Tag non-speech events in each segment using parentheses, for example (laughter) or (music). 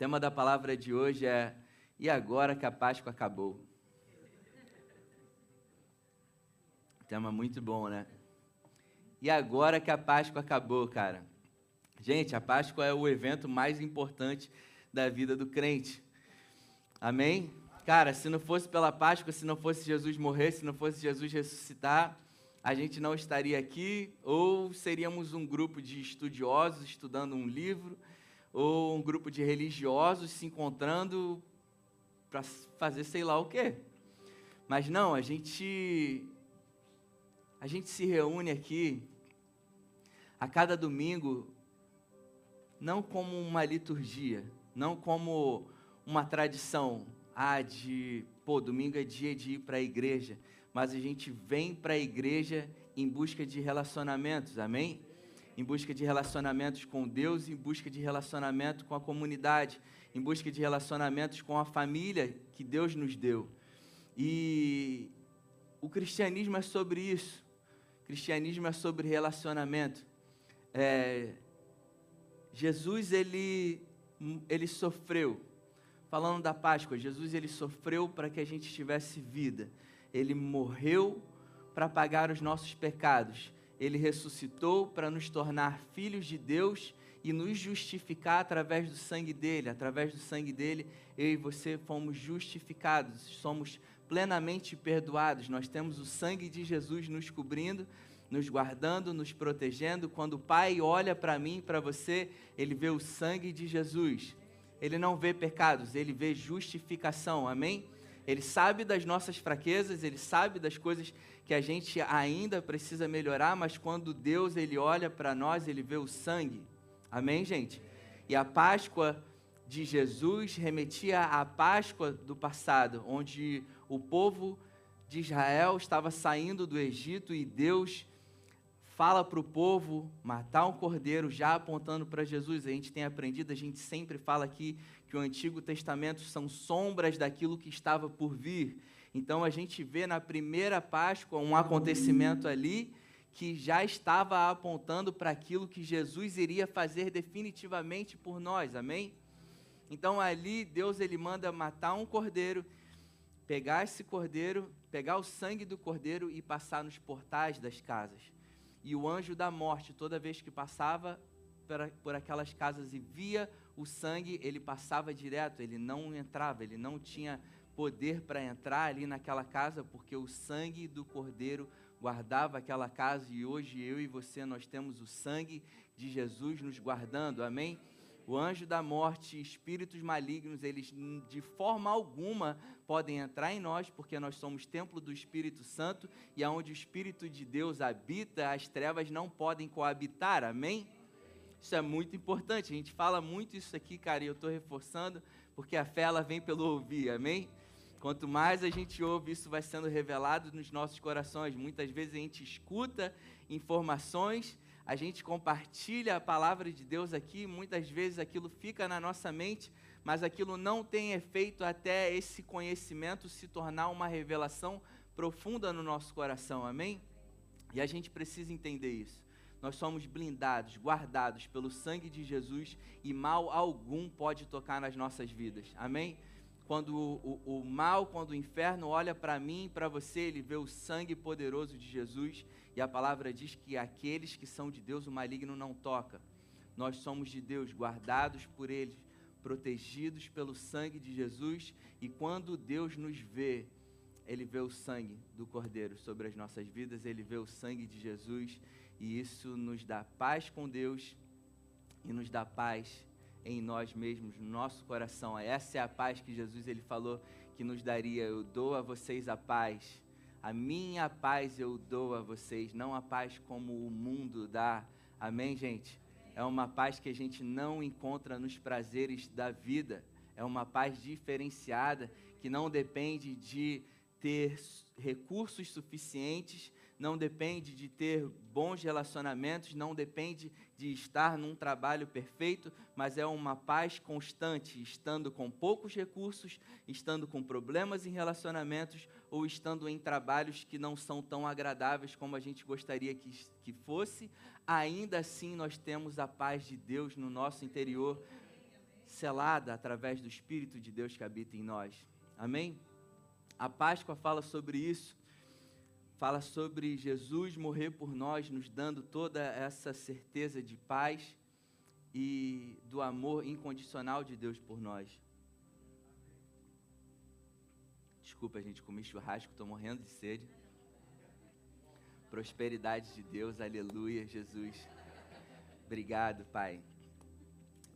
tema da palavra de hoje é E agora que a Páscoa acabou? Tema muito bom, né? E agora que a Páscoa acabou, cara? Gente, a Páscoa é o evento mais importante da vida do crente. Amém? Cara, se não fosse pela Páscoa, se não fosse Jesus morrer, se não fosse Jesus ressuscitar, a gente não estaria aqui, ou seríamos um grupo de estudiosos estudando um livro, ou um grupo de religiosos se encontrando para fazer sei lá o quê. Mas não, a gente a gente se reúne aqui a cada domingo não como uma liturgia, não como uma tradição, ah, de, pô, domingo é dia de ir para a igreja, mas a gente vem para a igreja em busca de relacionamentos, amém? Em busca de relacionamentos com Deus, em busca de relacionamento com a comunidade, em busca de relacionamentos com a família que Deus nos deu. E o cristianismo é sobre isso. O cristianismo é sobre relacionamento. É, Jesus ele ele sofreu. Falando da Páscoa, Jesus ele sofreu para que a gente tivesse vida. Ele morreu para pagar os nossos pecados ele ressuscitou para nos tornar filhos de Deus e nos justificar através do sangue dele. Através do sangue dele, eu e você fomos justificados, somos plenamente perdoados. Nós temos o sangue de Jesus nos cobrindo, nos guardando, nos protegendo. Quando o Pai olha para mim para você, ele vê o sangue de Jesus. Ele não vê pecados, ele vê justificação. Amém? Ele sabe das nossas fraquezas, ele sabe das coisas que a gente ainda precisa melhorar, mas quando Deus ele olha para nós, ele vê o sangue. Amém, gente? E a Páscoa de Jesus remetia à Páscoa do passado, onde o povo de Israel estava saindo do Egito e Deus fala para o povo matar um cordeiro, já apontando para Jesus. A gente tem aprendido, a gente sempre fala aqui que o Antigo Testamento são sombras daquilo que estava por vir. Então a gente vê na primeira Páscoa um acontecimento ali que já estava apontando para aquilo que Jesus iria fazer definitivamente por nós. Amém? Então ali Deus ele manda matar um cordeiro, pegar esse cordeiro, pegar o sangue do cordeiro e passar nos portais das casas. E o anjo da morte, toda vez que passava por, aquelas casas e via o sangue, ele passava direto, ele não entrava, ele não tinha poder para entrar ali naquela casa, porque o sangue do Cordeiro guardava aquela casa e hoje eu e você nós temos o sangue de Jesus nos guardando. Amém? O anjo da morte, espíritos malignos, eles de forma alguma podem entrar em nós, porque nós somos templo do Espírito Santo e aonde o Espírito de Deus habita, as trevas não podem coabitar. Amém? Isso é muito importante. A gente fala muito isso aqui, cara, e eu estou reforçando, porque a fé ela vem pelo ouvir. Amém? Quanto mais a gente ouve, isso vai sendo revelado nos nossos corações. Muitas vezes a gente escuta informações, a gente compartilha a palavra de Deus aqui, muitas vezes aquilo fica na nossa mente, mas aquilo não tem efeito até esse conhecimento se tornar uma revelação profunda no nosso coração. Amém? E a gente precisa entender isso. Nós somos blindados, guardados pelo sangue de Jesus e mal algum pode tocar nas nossas vidas. Amém? quando o, o, o mal, quando o inferno olha para mim e para você, ele vê o sangue poderoso de Jesus, e a palavra diz que aqueles que são de Deus, o maligno não toca. Nós somos de Deus, guardados por Ele, protegidos pelo sangue de Jesus, e quando Deus nos vê, Ele vê o sangue do Cordeiro sobre as nossas vidas, Ele vê o sangue de Jesus, e isso nos dá paz com Deus e nos dá paz em nós mesmos, no nosso coração. Essa é a paz que Jesus ele falou que nos daria. Eu dou a vocês a paz. A minha paz eu dou a vocês, não a paz como o mundo dá. Amém, gente? É uma paz que a gente não encontra nos prazeres da vida. É uma paz diferenciada que não depende de ter recursos suficientes, não depende de ter bons relacionamentos, não depende de estar num trabalho perfeito, mas é uma paz constante, estando com poucos recursos, estando com problemas em relacionamentos ou estando em trabalhos que não são tão agradáveis como a gente gostaria que, que fosse, ainda assim nós temos a paz de Deus no nosso interior. selada através do Espírito de Deus que habita em nós. Amém? A Páscoa fala sobre isso, fala sobre Jesus morrer por nós, nos dando toda essa certeza de paz e do amor incondicional de Deus por nós. Desculpa, gente, comi churrasco, estou morrendo de sede. Prosperidade de Deus, aleluia, Jesus. Obrigado, Pai.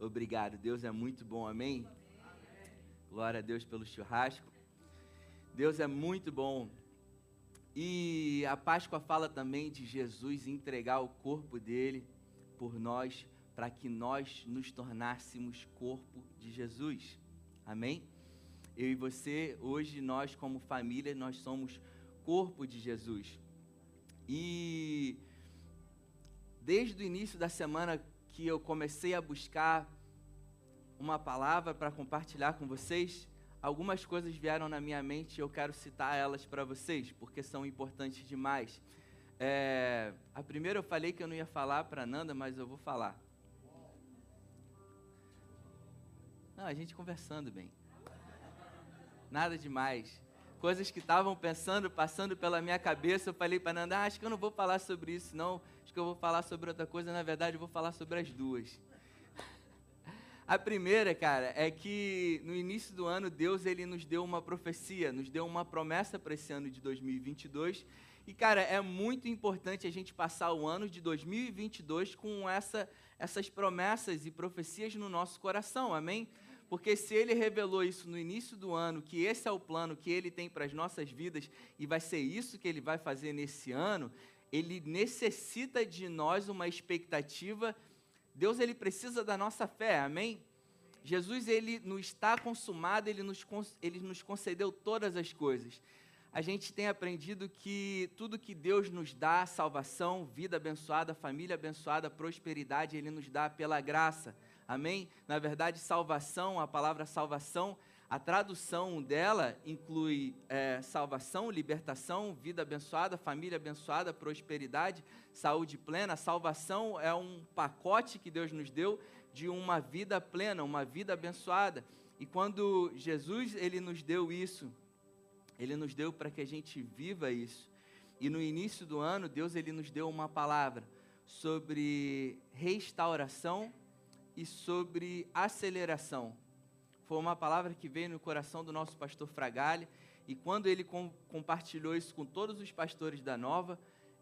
Obrigado, Deus é muito bom, amém? Glória a Deus pelo churrasco. Deus é muito bom. E a Páscoa fala também de Jesus entregar o corpo dele por nós, para que nós nos tornássemos corpo de Jesus. Amém? Eu e você, hoje nós como família, nós somos corpo de Jesus. E desde o início da semana que eu comecei a buscar uma palavra para compartilhar com vocês, algumas coisas vieram na minha mente e eu quero citar elas para vocês, porque são importantes demais. É, a primeira eu falei que eu não ia falar para Nanda, mas eu vou falar. Não, a gente conversando bem. Nada demais. Coisas que estavam pensando, passando pela minha cabeça, eu falei para Nanda, ah, acho que eu não vou falar sobre isso, não. Acho que eu vou falar sobre outra coisa. Na verdade, eu vou falar sobre as duas. A primeira, cara, é que no início do ano Deus ele nos deu uma profecia, nos deu uma promessa para esse ano de 2022. E cara, é muito importante a gente passar o ano de 2022 com essa, essas promessas e profecias no nosso coração. Amém? Porque se ele revelou isso no início do ano, que esse é o plano que ele tem para as nossas vidas e vai ser isso que ele vai fazer nesse ano, ele necessita de nós uma expectativa Deus ele precisa da nossa fé, amém? Jesus ele não está consumado, ele nos, ele nos concedeu todas as coisas. A gente tem aprendido que tudo que Deus nos dá, salvação, vida abençoada, família abençoada, prosperidade, Ele nos dá pela graça. Amém? Na verdade, salvação, a palavra salvação a tradução dela inclui é, salvação, libertação, vida abençoada, família abençoada, prosperidade, saúde plena. Salvação é um pacote que Deus nos deu de uma vida plena, uma vida abençoada. E quando Jesus ele nos deu isso, ele nos deu para que a gente viva isso. E no início do ano, Deus ele nos deu uma palavra sobre restauração e sobre aceleração foi uma palavra que veio no coração do nosso pastor Fragalli, e quando ele com, compartilhou isso com todos os pastores da Nova,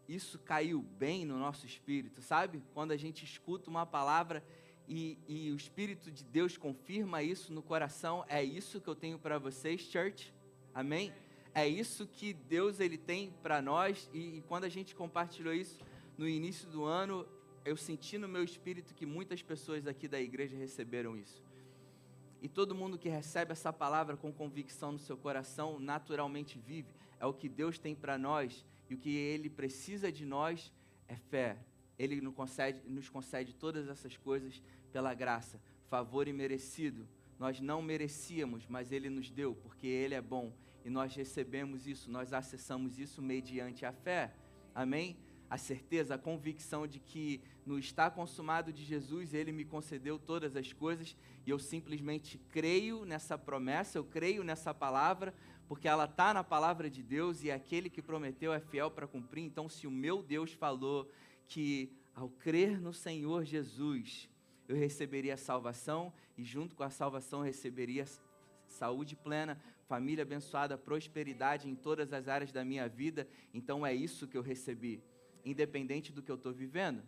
isso caiu bem no nosso espírito, sabe? Quando a gente escuta uma palavra e, e o Espírito de Deus confirma isso no coração, é isso que eu tenho para vocês, church, amém? É isso que Deus ele tem para nós, e, e quando a gente compartilhou isso no início do ano, eu senti no meu espírito que muitas pessoas aqui da igreja receberam isso. E todo mundo que recebe essa palavra com convicção no seu coração naturalmente vive. É o que Deus tem para nós e o que Ele precisa de nós é fé. Ele nos concede, nos concede todas essas coisas pela graça, favor imerecido. Nós não merecíamos, mas Ele nos deu, porque Ele é bom. E nós recebemos isso, nós acessamos isso mediante a fé. Amém? A certeza, a convicção de que no está consumado de Jesus, ele me concedeu todas as coisas e eu simplesmente creio nessa promessa, eu creio nessa palavra, porque ela está na palavra de Deus e aquele que prometeu é fiel para cumprir. Então, se o meu Deus falou que ao crer no Senhor Jesus, eu receberia salvação e junto com a salvação receberia saúde plena, família abençoada, prosperidade em todas as áreas da minha vida, então é isso que eu recebi independente do que eu estou vivendo.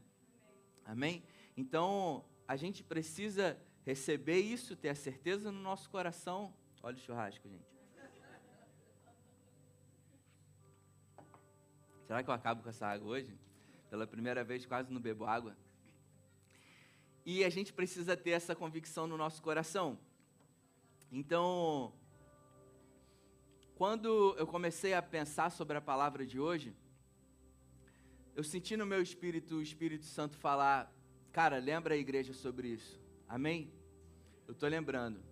Amém? Então, a gente precisa receber isso, ter a certeza no nosso coração. Olha o churrasco, gente. Será que eu acabo com essa água hoje? Pela primeira vez, quase não bebo água. E a gente precisa ter essa convicção no nosso coração. Então, quando eu comecei a pensar sobre a palavra de hoje, eu senti no meu espírito o Espírito Santo falar, cara, lembra a igreja sobre isso. Amém? Eu estou lembrando.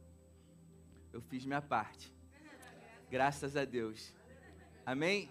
Eu fiz minha parte. Graças a Deus. Amém?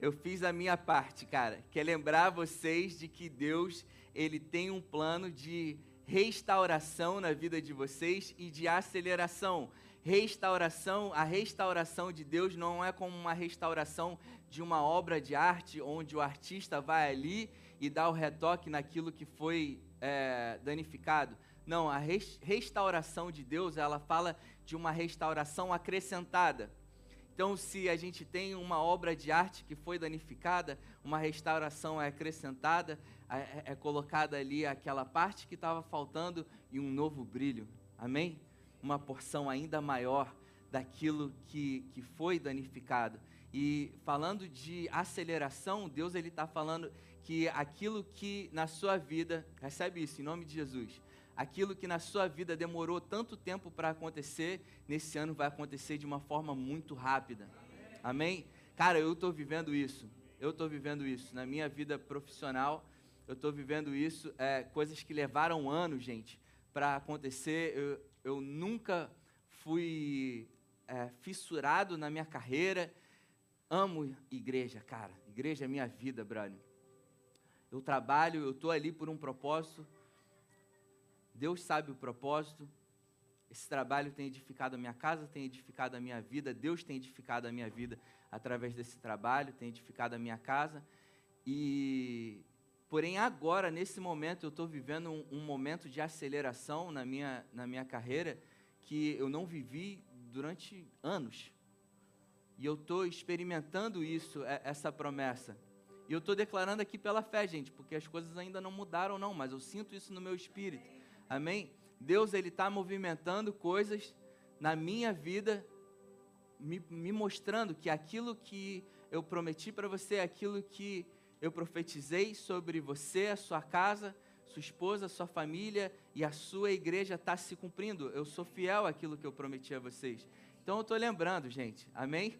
Eu fiz a minha parte, cara, que é lembrar vocês de que Deus, ele tem um plano de restauração na vida de vocês e de aceleração. Restauração, a restauração de Deus não é como uma restauração de uma obra de arte, onde o artista vai ali e dá o retoque naquilo que foi é, danificado. Não, a restauração de Deus, ela fala de uma restauração acrescentada. Então, se a gente tem uma obra de arte que foi danificada, uma restauração é acrescentada, é, é colocada ali aquela parte que estava faltando e um novo brilho. Amém? Uma porção ainda maior daquilo que, que foi danificado. E falando de aceleração, Deus ele está falando que aquilo que na sua vida, recebe isso em nome de Jesus, aquilo que na sua vida demorou tanto tempo para acontecer, nesse ano vai acontecer de uma forma muito rápida. Amém? Cara, eu estou vivendo isso. Eu estou vivendo isso. Na minha vida profissional, eu estou vivendo isso. É, coisas que levaram anos, gente, para acontecer. Eu, eu, nunca fui é, fissurado na minha carreira. Amo igreja, cara. Igreja é minha vida, brother. Eu trabalho, eu estou ali por um propósito Deus sabe o propósito. Esse trabalho tem edificado a minha casa, tem edificado a minha vida. Deus tem edificado a minha vida através desse trabalho, tem edificado a minha casa. E, porém, agora, nesse momento, eu estou vivendo um, um, momento de aceleração na minha, na minha carreira que eu não vivi durante anos. E eu estou experimentando isso, é, essa promessa. E eu estou declarando aqui pela fé, gente, porque as coisas ainda não mudaram, não, mas eu sinto isso no meu espírito Amém? Deus ele está movimentando coisas na minha vida, me, me mostrando que aquilo que eu prometi para você, aquilo que eu profetizei sobre você, a sua casa, sua esposa, sua família e a sua igreja está se cumprindo. Eu sou fiel àquilo que eu prometi a vocês. Então eu estou lembrando, gente. Amém?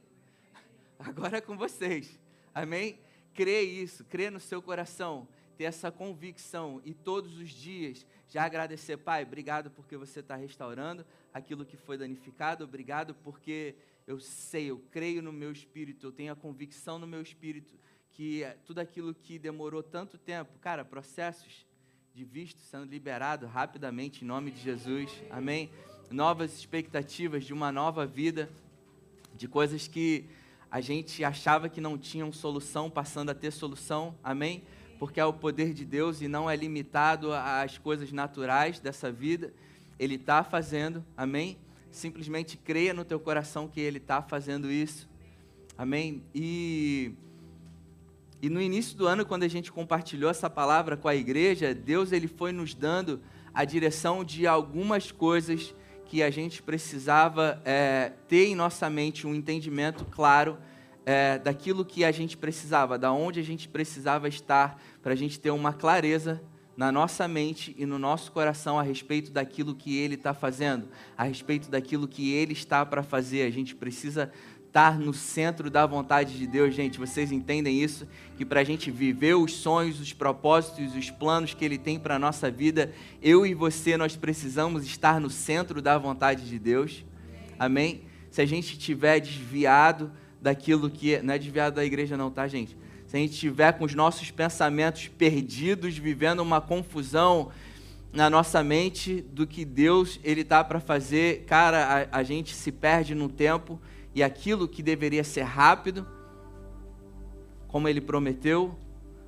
(laughs) Agora é com vocês. Amém? Crê isso, crê no seu coração ter essa convicção e todos os dias já agradecer, Pai, obrigado porque você está restaurando aquilo que foi danificado, obrigado porque eu sei, eu creio no meu espírito, eu tenho a convicção no meu espírito que tudo aquilo que demorou tanto tempo, cara, processos de visto sendo liberado rapidamente em nome de Jesus, amém? Novas expectativas de uma nova vida, de coisas que a gente achava que não tinham solução, passando a ter solução, amém? porque é o poder de Deus e não é limitado às coisas naturais dessa vida. Ele está fazendo, amém? Simplesmente creia no teu coração que Ele está fazendo isso, amém? E, e no início do ano, quando a gente compartilhou essa palavra com a igreja, Deus ele foi nos dando a direção de algumas coisas que a gente precisava é, ter em nossa mente um entendimento claro é, daquilo que a gente precisava, da onde a gente precisava estar, para a gente ter uma clareza na nossa mente e no nosso coração a respeito daquilo que Ele está fazendo, a respeito daquilo que Ele está para fazer. A gente precisa estar no centro da vontade de Deus, gente. Vocês entendem isso? Que para a gente viver os sonhos, os propósitos, os planos que Ele tem para a nossa vida, eu e você, nós precisamos estar no centro da vontade de Deus. Amém? Se a gente estiver desviado, daquilo que é, não é desviado da igreja não, tá, gente? Se a gente estiver com os nossos pensamentos perdidos, vivendo uma confusão na nossa mente do que Deus ele tá para fazer, cara, a, a gente se perde no tempo e aquilo que deveria ser rápido, como ele prometeu,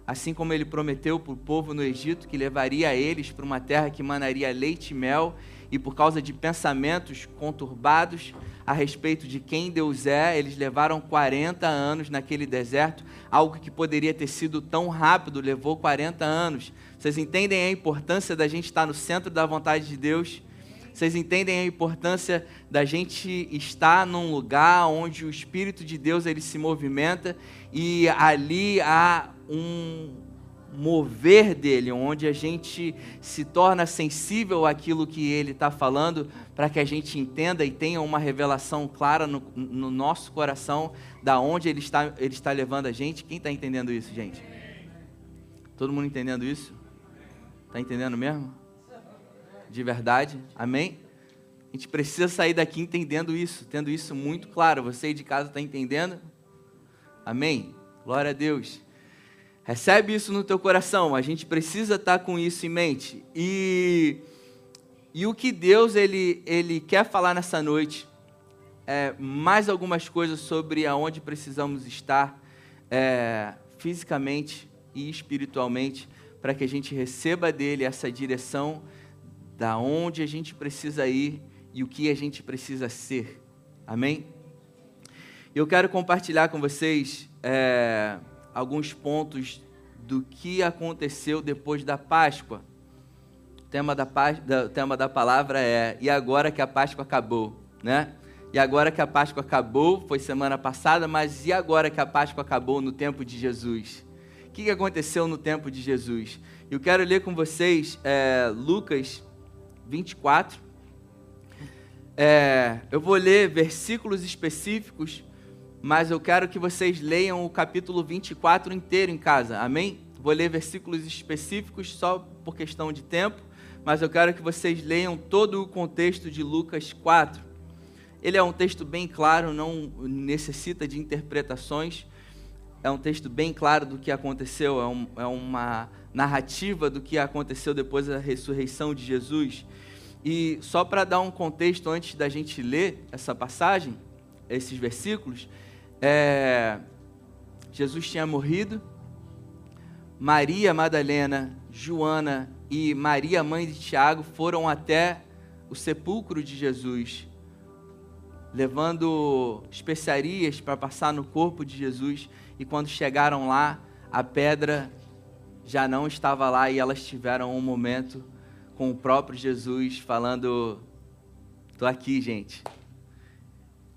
assim como ele prometeu para o povo no Egito que levaria eles para uma terra que manaria leite e mel, e por causa de pensamentos conturbados a respeito de quem Deus é, eles levaram 40 anos naquele deserto, algo que poderia ter sido tão rápido, levou 40 anos. Vocês entendem a importância da gente estar no centro da vontade de Deus? Vocês entendem a importância da gente estar num lugar onde o Espírito de Deus ele se movimenta e ali há um, mover dele, onde a gente se torna sensível àquilo que ele está falando, para que a gente entenda e tenha uma revelação clara no, no, nosso coração da onde ele está, ele está levando a gente. Quem está entendendo isso, gente? Todo mundo entendendo isso? Está entendendo mesmo? De verdade? Amém? A gente precisa sair daqui entendendo isso, tendo isso muito claro. Você aí de casa está entendendo? Amém? Glória a Deus. Recebe isso no teu coração. A gente precisa estar com isso em mente. E, e o que Deus ele, ele quer falar nessa noite é mais algumas coisas sobre aonde precisamos estar é, fisicamente e espiritualmente para que a gente receba dele essa direção da onde a gente precisa ir e o que a gente precisa ser. Amém? Eu quero compartilhar com vocês é, alguns pontos do que aconteceu depois da Páscoa. O tema da, o tema da palavra é E agora que a Páscoa acabou, né? E agora que a Páscoa acabou, foi semana passada, mas e agora que a Páscoa acabou no tempo de Jesus? O que aconteceu no tempo de Jesus? Eu quero ler com vocês é, Lucas 24. É, eu vou ler versículos específicos mas eu quero que vocês leiam o capítulo 24 inteiro em casa, amém? Vou ler versículos específicos só por questão de tempo, mas eu quero que vocês leiam todo o contexto de Lucas 4. Ele é um texto bem claro, não necessita de interpretações, é um texto bem claro do que aconteceu, é, um, é uma narrativa do que aconteceu depois da ressurreição de Jesus. E só para dar um contexto antes da gente ler essa passagem, esses versículos, é, Jesus tinha morrido, Maria Madalena, Joana e Maria, mãe de Tiago, foram até o sepulcro de Jesus, levando especiarias para passar no corpo de Jesus. E quando chegaram lá, a pedra já não estava lá e elas tiveram um momento com o próprio Jesus falando: "Tô aqui, gente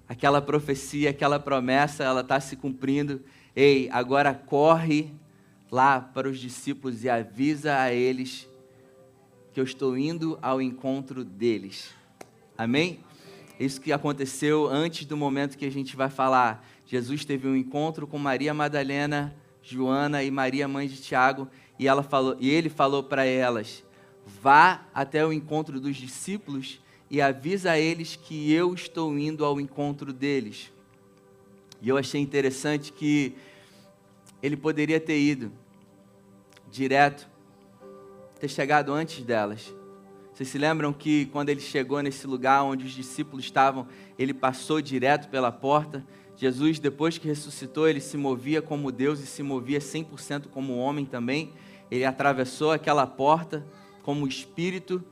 aquela profecia, aquela promessa, ela está se cumprindo. Ei, agora corre lá para os discípulos e avisa a eles que eu estou indo ao encontro deles. Amém? Isso que aconteceu antes do momento que a gente vai falar. Jesus teve um encontro com Maria Madalena, Joana e Maria, mãe de Tiago, e, ela falou, e ele falou para elas: vá até o encontro dos discípulos e avisa a eles que eu estou indo ao encontro deles. E eu achei interessante que ele poderia ter ido direto, ter chegado antes delas. Vocês se lembram que quando ele chegou nesse lugar onde os discípulos estavam, ele passou direto pela porta? Jesus, depois que ressuscitou, ele se movia como Deus e se movia 100% como homem também. Ele atravessou aquela porta como espírito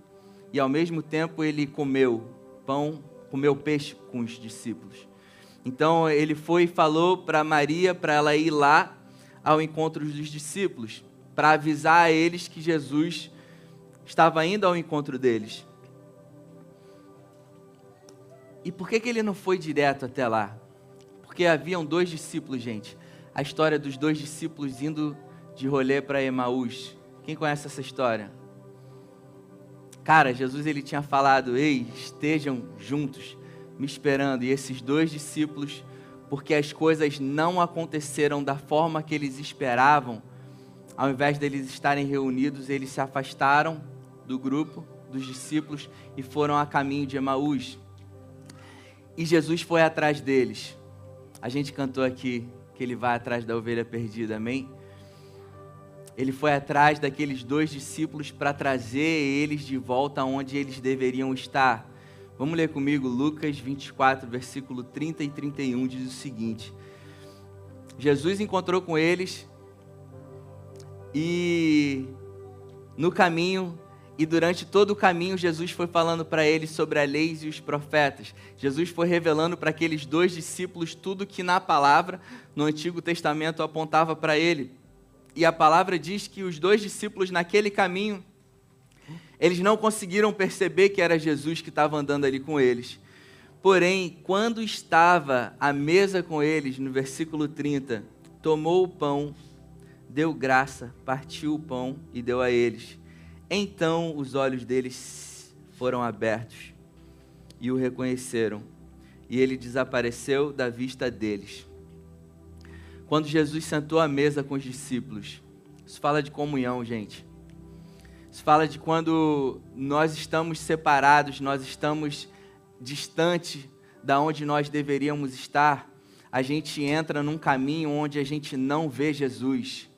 e ao mesmo tempo ele comeu pão, comeu peixe com os discípulos. Então ele foi e falou para Maria para ela ir lá ao encontro dos discípulos, para avisar a eles que Jesus estava indo ao encontro deles. E por que, que ele não foi direto até lá? Porque haviam dois discípulos, gente. A história dos dois discípulos indo de rolê para Emaús. Quem conhece essa história? Cara, Jesus ele tinha falado: "Ei, estejam juntos, me esperando". E esses dois discípulos, porque as coisas não aconteceram da forma que eles esperavam, ao invés deles estarem reunidos, eles se afastaram do grupo dos discípulos e foram a caminho de Emaús. E Jesus foi atrás deles. A gente cantou aqui que ele vai atrás da ovelha perdida, amém? ele foi atrás daqueles dois discípulos para trazer eles de volta onde eles deveriam estar. Vamos ler comigo Lucas 24, versículo 30 e 31, diz o seguinte: Jesus encontrou com eles e no caminho e durante todo o caminho, Jesus foi falando para eles sobre a lei e os profetas. Jesus foi revelando para aqueles dois discípulos tudo que na palavra, no Antigo Testamento, apontava para ele. E a palavra diz que os dois discípulos naquele caminho, eles não conseguiram perceber que era Jesus que estava andando ali com eles. Porém, quando estava à mesa com eles, no versículo 30, tomou o pão, deu graça, partiu o pão e deu a eles. Então os olhos deles foram abertos e o reconheceram, e ele desapareceu da vista deles. Quando Jesus sentou à mesa com os discípulos, isso fala de comunhão, gente. Isso fala de quando nós estamos separados, nós estamos distante da onde nós deveríamos estar, a gente entra num caminho onde a gente não vê Jesus.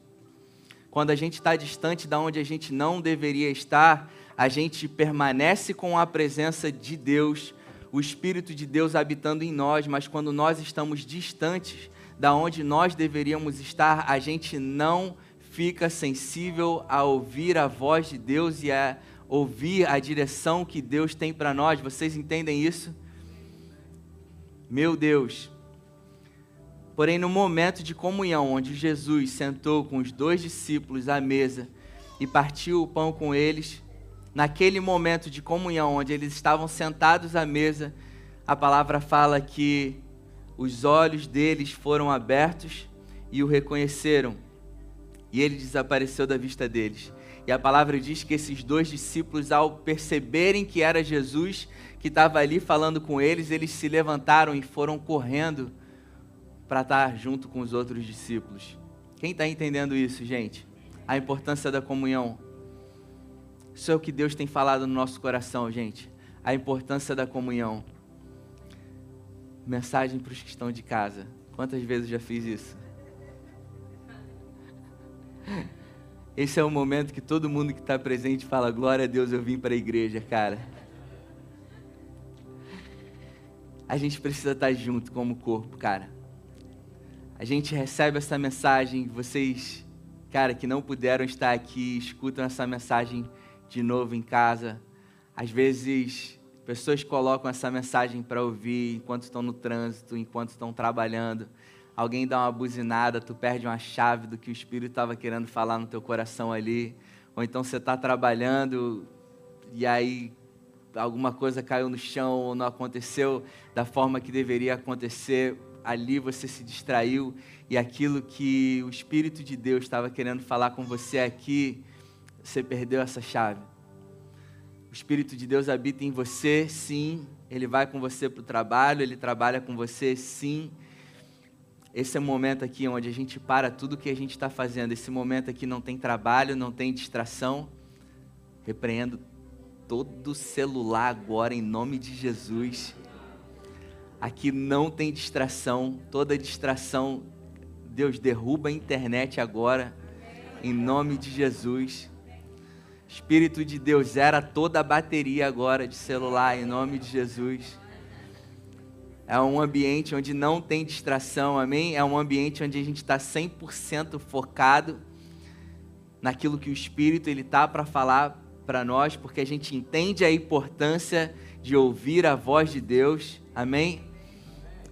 Quando a gente está distante da onde a gente não deveria estar, a gente permanece com a presença de Deus, o Espírito de Deus habitando em nós, mas quando nós estamos distantes da onde nós deveríamos estar, a gente não fica sensível a ouvir a voz de Deus e a ouvir a direção que Deus tem para nós. Vocês entendem isso? Meu Deus. Porém, no momento de comunhão, onde Jesus sentou com os dois discípulos à mesa e partiu o pão com eles, naquele momento de comunhão, onde eles estavam sentados à mesa, a palavra fala que os olhos deles foram abertos e o reconheceram, e ele desapareceu da vista deles. E a palavra diz que esses dois discípulos, ao perceberem que era Jesus que estava ali falando com eles, eles se levantaram e foram correndo para estar junto com os outros discípulos. Quem está entendendo isso, gente? A importância da comunhão. Isso é o que Deus tem falado no nosso coração, gente. A importância da comunhão. Mensagem para os que estão de casa. Quantas vezes já fiz isso? (laughs) Esse é o momento que todo mundo que está presente fala: Glória a Deus, eu vim para a igreja, cara. A gente precisa estar junto como corpo, cara. A gente recebe essa mensagem, vocês, cara, que não puderam estar aqui, escutam essa mensagem de novo em casa. Às vezes, pessoas colocam essa mensagem para ouvir enquanto estão no trânsito, enquanto estão trabalhando. Alguém dá uma buzinada, tu perde uma chave do que o Espírito estava querendo falar no teu coração ali, ou então você está trabalhando e aí alguma coisa caiu no chão ou não aconteceu da forma que deveria acontecer, ali você se distraiu e aquilo que o Espírito de Deus estava querendo falar com você aqui, você perdeu essa chave. O Espírito de Deus habita em você, sim. Ele vai com você para o trabalho, ele trabalha com você, sim esse é o momento aqui onde a gente para tudo que a gente está fazendo. Esse momento aqui não tem trabalho, não tem distração. Repreendo todo celular agora em nome de Jesus. Aqui não tem distração. Toda distração, Deus derruba a internet agora em nome de Jesus. Espírito de Deus, zera toda a bateria agora de celular em nome de Jesus é um ambiente onde não tem distração, amém? É um ambiente onde a gente está 100% focado naquilo que o Espírito ele tá para falar para nós, porque a gente entende a importância de ouvir a voz de Deus, amém?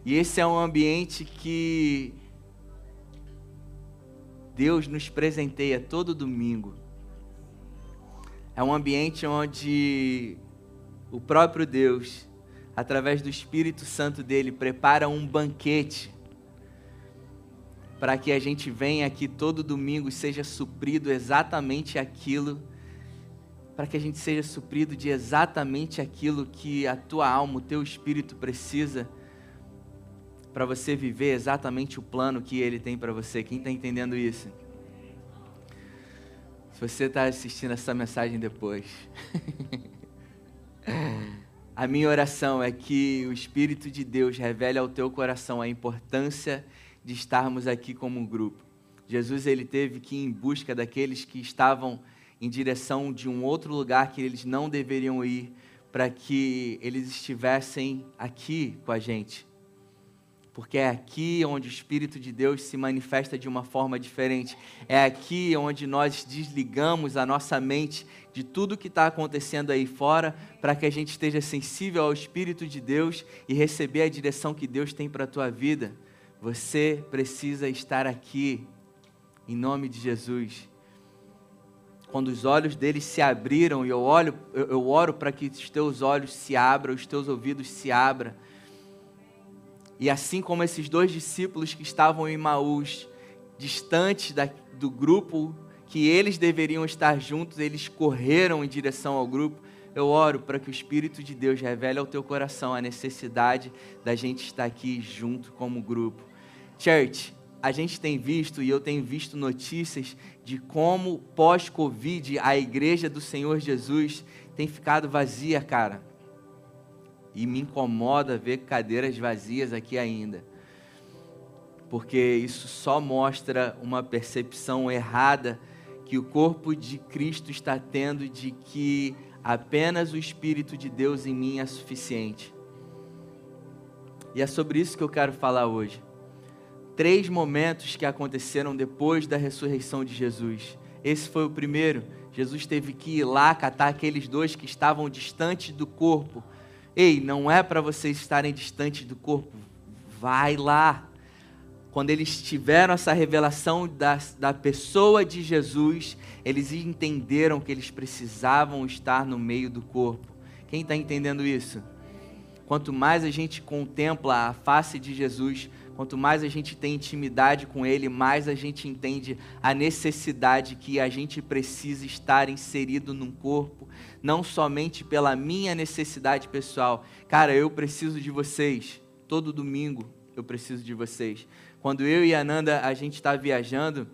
E esse é um ambiente que Deus nos presenteia todo domingo. É um ambiente onde o próprio Deus através do Espírito Santo dele, prepara um banquete para que a gente venha aqui todo domingo e seja suprido exatamente aquilo, para que a gente seja suprido de exatamente aquilo que a tua alma, o teu espírito precisa para você viver exatamente o plano que ele tem para você. Quem está entendendo isso? Se você está assistindo essa mensagem depois. (laughs) A minha oração é que o Espírito de Deus revele ao teu coração a importância de estarmos aqui como um grupo. Jesus ele teve que ir em busca daqueles que estavam em direção de um outro lugar que eles não deveriam ir, para que eles estivessem aqui com a gente porque é aqui onde o Espírito de Deus se manifesta de uma forma diferente. É aqui onde nós desligamos a nossa mente de tudo que está acontecendo aí fora, para que a gente esteja sensível ao Espírito de Deus e receber a direção que Deus tem para a tua vida. Você precisa estar aqui, em nome de Jesus. Quando os olhos deles se abriram, e eu, olho, eu, eu oro para que os teus olhos se abram, os teus ouvidos se abram e assim como esses dois discípulos que estavam em Maús, distantes da, do grupo que eles deveriam estar juntos, eles correram em direção ao grupo. Eu oro para que o Espírito de Deus revele ao teu coração a necessidade da gente estar aqui junto como grupo. Church, a gente tem visto e eu tenho visto notícias de como pós-Covid a igreja do Senhor Jesus tem ficado vazia, cara e me incomoda ver cadeiras vazias aqui ainda. Porque isso só mostra uma percepção errada que o corpo de Cristo está tendo de que apenas o Espírito de Deus em mim é suficiente. E é sobre isso que eu quero falar hoje. Três momentos que aconteceram depois da ressurreição de Jesus. Esse foi o primeiro. Jesus teve que ir lá catar aqueles dois que estavam distantes do corpo. Ei, não é para vocês estarem distantes do corpo. Vai lá. Quando eles tiveram essa revelação da, da pessoa de Jesus, eles entenderam que eles precisavam estar no meio do corpo. Quem está entendendo isso? Quanto mais a gente contempla a face de Jesus, quanto mais a gente tem intimidade com Ele, mais a gente entende a necessidade que a gente precisa estar inserido num corpo, não somente pela minha necessidade pessoal. Cara, eu preciso de vocês. Todo domingo eu preciso de vocês. Quando eu e a Nanda a gente está viajando,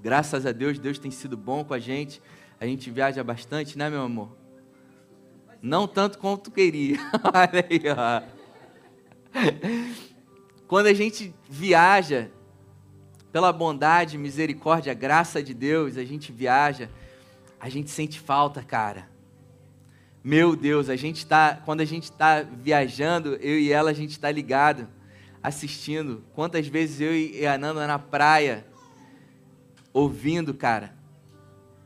graças a Deus, Deus tem sido bom com a gente. A gente viaja bastante, né, meu amor? Não tanto quanto queria. (laughs) Olha aí, ó. Quando a gente viaja, pela bondade, misericórdia, graça de Deus, a gente viaja, a gente sente falta, cara. Meu Deus, a gente tá, quando a gente está viajando, eu e ela, a gente está ligado, assistindo. Quantas vezes eu e a Nanda na praia, ouvindo, cara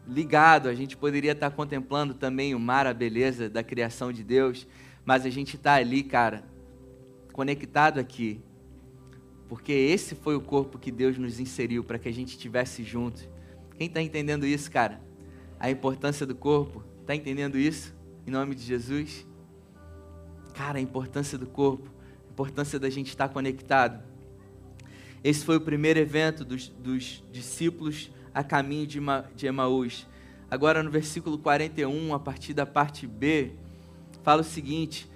ligado, a gente poderia estar contemplando também o mar, a beleza da criação de Deus, mas a gente está ali, cara, conectado aqui, porque esse foi o corpo que Deus nos inseriu para que a gente estivesse junto. Quem está entendendo isso, cara? A importância do corpo, está entendendo isso? Em nome de Jesus? Cara, a importância do corpo, a importância da gente estar conectado. Esse foi o primeiro evento dos, dos discípulos a caminho de, de Emaús. Agora no versículo 41, a partir da parte B, fala o seguinte: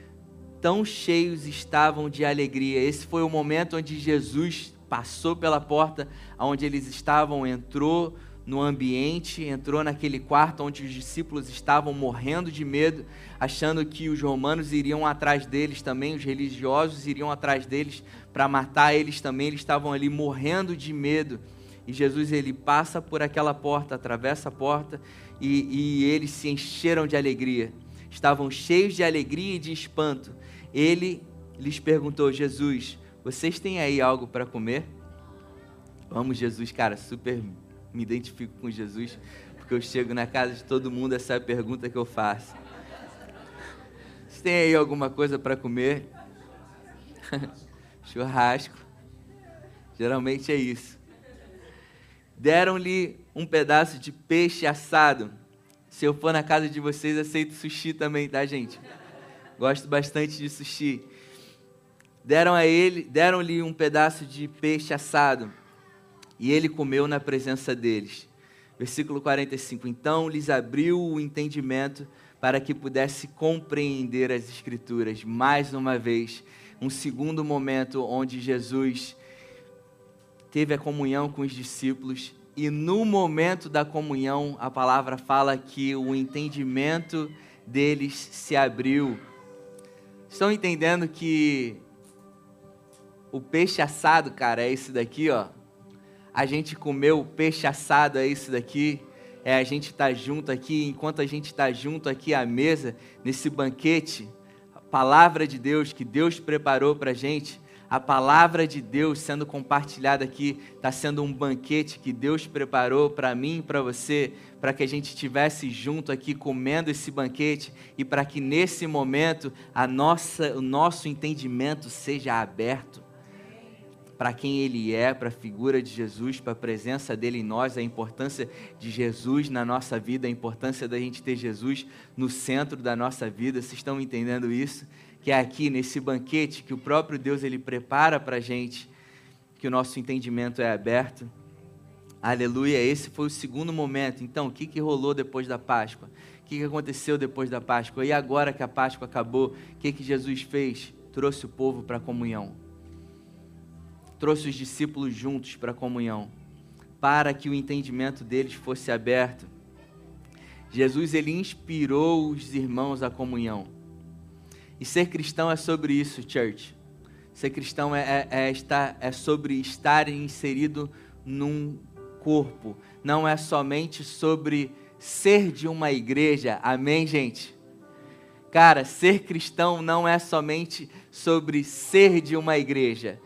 Tão cheios estavam de alegria. Esse foi o momento onde Jesus passou pela porta onde eles estavam, entrou no ambiente, entrou naquele quarto onde os discípulos estavam morrendo de medo, achando que os romanos iriam atrás deles também, os religiosos iriam atrás deles para matar eles também. Eles estavam ali morrendo de medo. E Jesus ele passa por aquela porta, atravessa a porta e, e eles se encheram de alegria. Estavam cheios de alegria e de espanto. Ele lhes perguntou: Jesus, vocês têm aí algo para comer? Vamos, Jesus, cara, super me identifico com Jesus, porque eu chego na casa de todo mundo, essa é a pergunta que eu faço. Vocês têm aí alguma coisa para comer? (laughs) Churrasco. Geralmente é isso. Deram-lhe um pedaço de peixe assado. Se eu for na casa de vocês, aceito sushi também, tá, gente? Gosto bastante de sushi. Deram a ele, deram-lhe um pedaço de peixe assado, e ele comeu na presença deles. Versículo 45. Então lhes abriu o entendimento para que pudesse compreender as escrituras. Mais uma vez, um segundo momento onde Jesus teve a comunhão com os discípulos e no momento da comunhão a palavra fala que o entendimento deles se abriu. Estão entendendo que o peixe assado, cara, é esse daqui, ó. A gente comeu o peixe assado, é esse daqui. É a gente tá junto aqui, enquanto a gente está junto aqui à mesa, nesse banquete, a palavra de Deus que Deus preparou para a gente a palavra de Deus sendo compartilhada aqui está sendo um banquete que Deus preparou para mim e para você, para que a gente estivesse junto aqui comendo esse banquete e para que nesse momento a nossa, o nosso entendimento seja aberto para quem Ele é, para a figura de Jesus, para a presença dele em nós, a importância de Jesus na nossa vida, a importância da gente ter Jesus no centro da nossa vida. Vocês estão entendendo isso? Que é aqui nesse banquete que o próprio Deus ele prepara para a gente, que o nosso entendimento é aberto. Aleluia, esse foi o segundo momento. Então, o que, que rolou depois da Páscoa? O que, que aconteceu depois da Páscoa? E agora que a Páscoa acabou, o que, que Jesus fez? Trouxe o povo para a comunhão. Trouxe os discípulos juntos para a comunhão, para que o entendimento deles fosse aberto. Jesus ele inspirou os irmãos à comunhão. E ser cristão é sobre isso, church. Ser cristão é, é, é, estar, é sobre estar inserido num corpo, não é somente sobre ser de uma igreja. Amém, gente? Cara, ser cristão não é somente sobre ser de uma igreja.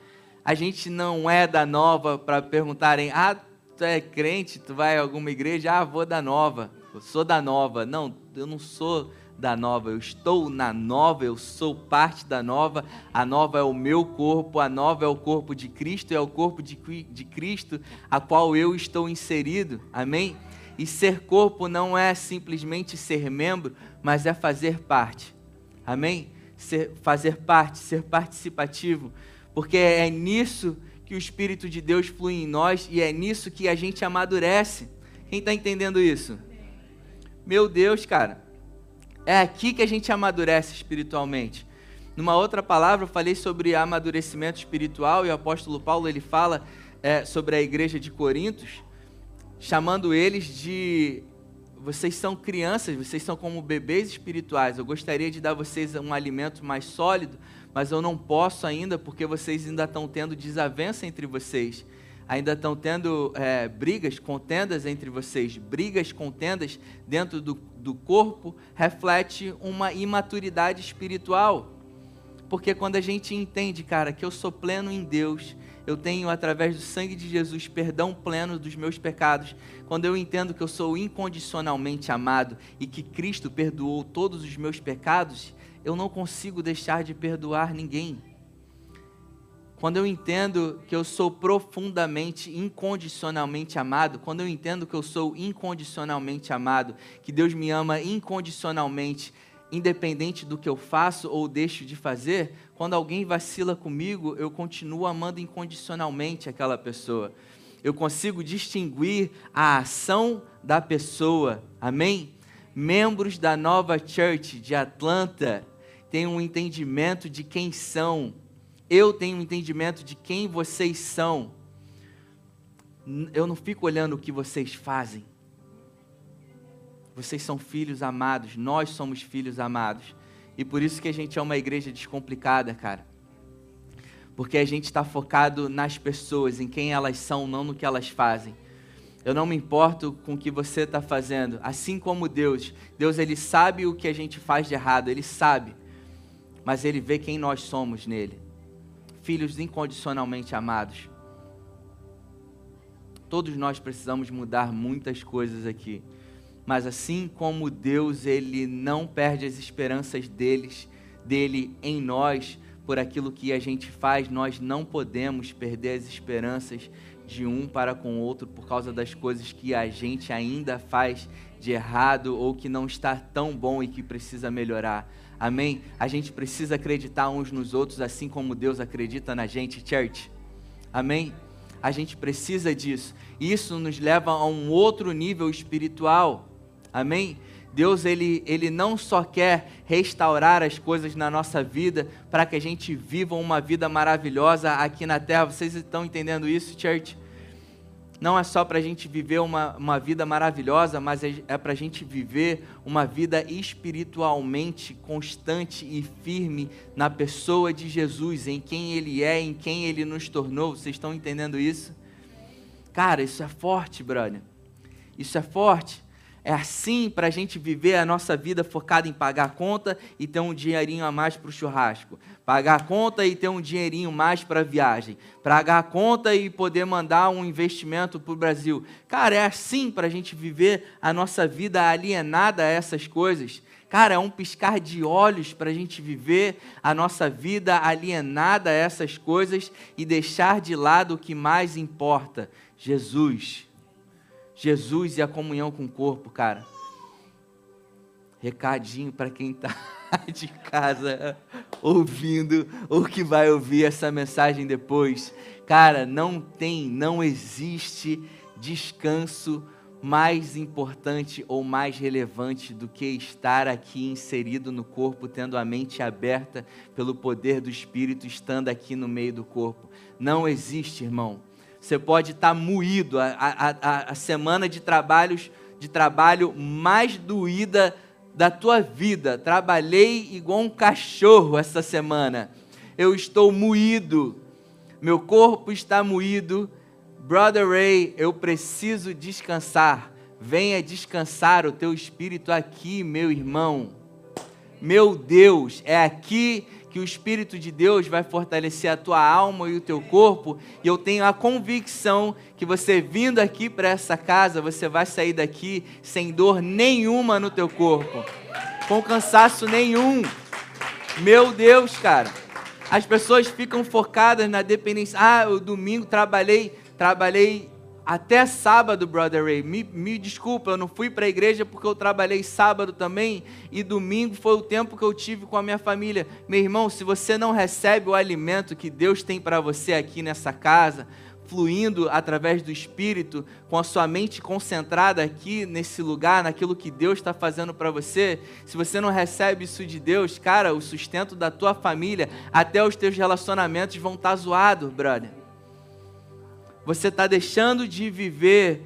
A gente não é da nova para perguntarem: ah, tu é crente, tu vai a alguma igreja? Ah, vou da nova, eu sou da nova. Não, eu não sou da nova, eu estou na nova, eu sou parte da nova, a nova é o meu corpo, a nova é o corpo de Cristo, é o corpo de, de Cristo a qual eu estou inserido, amém? E ser corpo não é simplesmente ser membro, mas é fazer parte, amém? Ser, fazer parte, ser participativo, porque é nisso que o Espírito de Deus flui em nós e é nisso que a gente amadurece. Quem está entendendo isso? Meu Deus, cara. É aqui que a gente amadurece espiritualmente. Numa outra palavra, eu falei sobre amadurecimento espiritual e o apóstolo Paulo ele fala é, sobre a igreja de Corintos, chamando eles de vocês são crianças, vocês são como bebês espirituais. Eu gostaria de dar vocês um alimento mais sólido, mas eu não posso ainda porque vocês ainda estão tendo desavença entre vocês ainda estão tendo é, brigas, contendas entre vocês, brigas, contendas dentro do, do corpo, reflete uma imaturidade espiritual. Porque quando a gente entende, cara, que eu sou pleno em Deus, eu tenho, através do sangue de Jesus, perdão pleno dos meus pecados. Quando eu entendo que eu sou incondicionalmente amado e que Cristo perdoou todos os meus pecados, eu não consigo deixar de perdoar ninguém. Quando eu entendo que eu sou profundamente, incondicionalmente amado, quando eu entendo que eu sou incondicionalmente amado, que Deus me ama incondicionalmente, independente do que eu faço ou deixo de fazer, quando alguém vacila comigo, eu continuo amando incondicionalmente aquela pessoa. Eu consigo distinguir a ação da pessoa. Amém? Membros da nova church de Atlanta têm um entendimento de quem são eu tenho um entendimento de quem vocês são. Eu não fico olhando o que vocês fazem. Vocês são filhos amados, nós somos filhos amados. E por isso que a gente é uma igreja descomplicada, cara. Porque a gente está focado nas pessoas, em quem elas são, não no que elas fazem. Eu não me importo com o que você está fazendo. Assim como Deus. Deus, Ele sabe o que a gente faz de errado, Ele sabe. Mas Ele vê quem nós somos nele filhos incondicionalmente amados. Todos nós precisamos mudar muitas coisas aqui. Mas assim como Deus, ele não perde as esperanças deles, dele em nós por aquilo que a gente faz, nós não podemos perder as esperanças de um para com o outro por causa das coisas que a gente ainda faz de errado ou que não está tão bom e que precisa melhorar. Amém? A gente precisa acreditar uns nos outros assim como Deus acredita na gente, church. Amém? A gente precisa disso. Isso nos leva a um outro nível espiritual. Amém? Deus ele, ele não só quer restaurar as coisas na nossa vida para que a gente viva uma vida maravilhosa aqui na terra. Vocês estão entendendo isso, church? Não é só para a gente viver uma, uma vida maravilhosa, mas é, é para a gente viver uma vida espiritualmente constante e firme na pessoa de Jesus, em quem Ele é, em quem Ele nos tornou. Vocês estão entendendo isso? Cara, isso é forte, brother. Isso é forte. É assim para a gente viver a nossa vida focada em pagar a conta e ter um dinheirinho a mais para o churrasco. Pagar a conta e ter um dinheirinho mais para a viagem. Pagar a conta e poder mandar um investimento para o Brasil. Cara, é assim para a gente viver a nossa vida alienada a essas coisas. Cara, é um piscar de olhos para a gente viver a nossa vida alienada a essas coisas e deixar de lado o que mais importa: Jesus. Jesus e a comunhão com o corpo, cara. Recadinho para quem está (laughs) de casa ouvindo ou que vai ouvir essa mensagem depois. Cara, não tem, não existe descanso mais importante ou mais relevante do que estar aqui inserido no corpo, tendo a mente aberta pelo poder do Espírito, estando aqui no meio do corpo. Não existe, irmão. Você pode estar moído, a, a, a semana de trabalhos de trabalho mais doída da tua vida. Trabalhei igual um cachorro essa semana. Eu estou moído. Meu corpo está moído, Brother Ray, eu preciso descansar. Venha descansar o teu espírito aqui, meu irmão. Meu Deus, é aqui que o Espírito de Deus vai fortalecer a tua alma e o teu corpo, e eu tenho a convicção que você vindo aqui para essa casa, você vai sair daqui sem dor nenhuma no teu corpo, com cansaço nenhum. Meu Deus, cara. As pessoas ficam focadas na dependência. Ah, o domingo trabalhei, trabalhei até sábado, brother Ray. Me, me desculpa, eu não fui para a igreja porque eu trabalhei sábado também e domingo foi o tempo que eu tive com a minha família. Meu irmão, se você não recebe o alimento que Deus tem para você aqui nessa casa, fluindo através do Espírito, com a sua mente concentrada aqui nesse lugar, naquilo que Deus está fazendo para você, se você não recebe isso de Deus, cara, o sustento da tua família, até os teus relacionamentos vão estar tá zoados, brother você está deixando de viver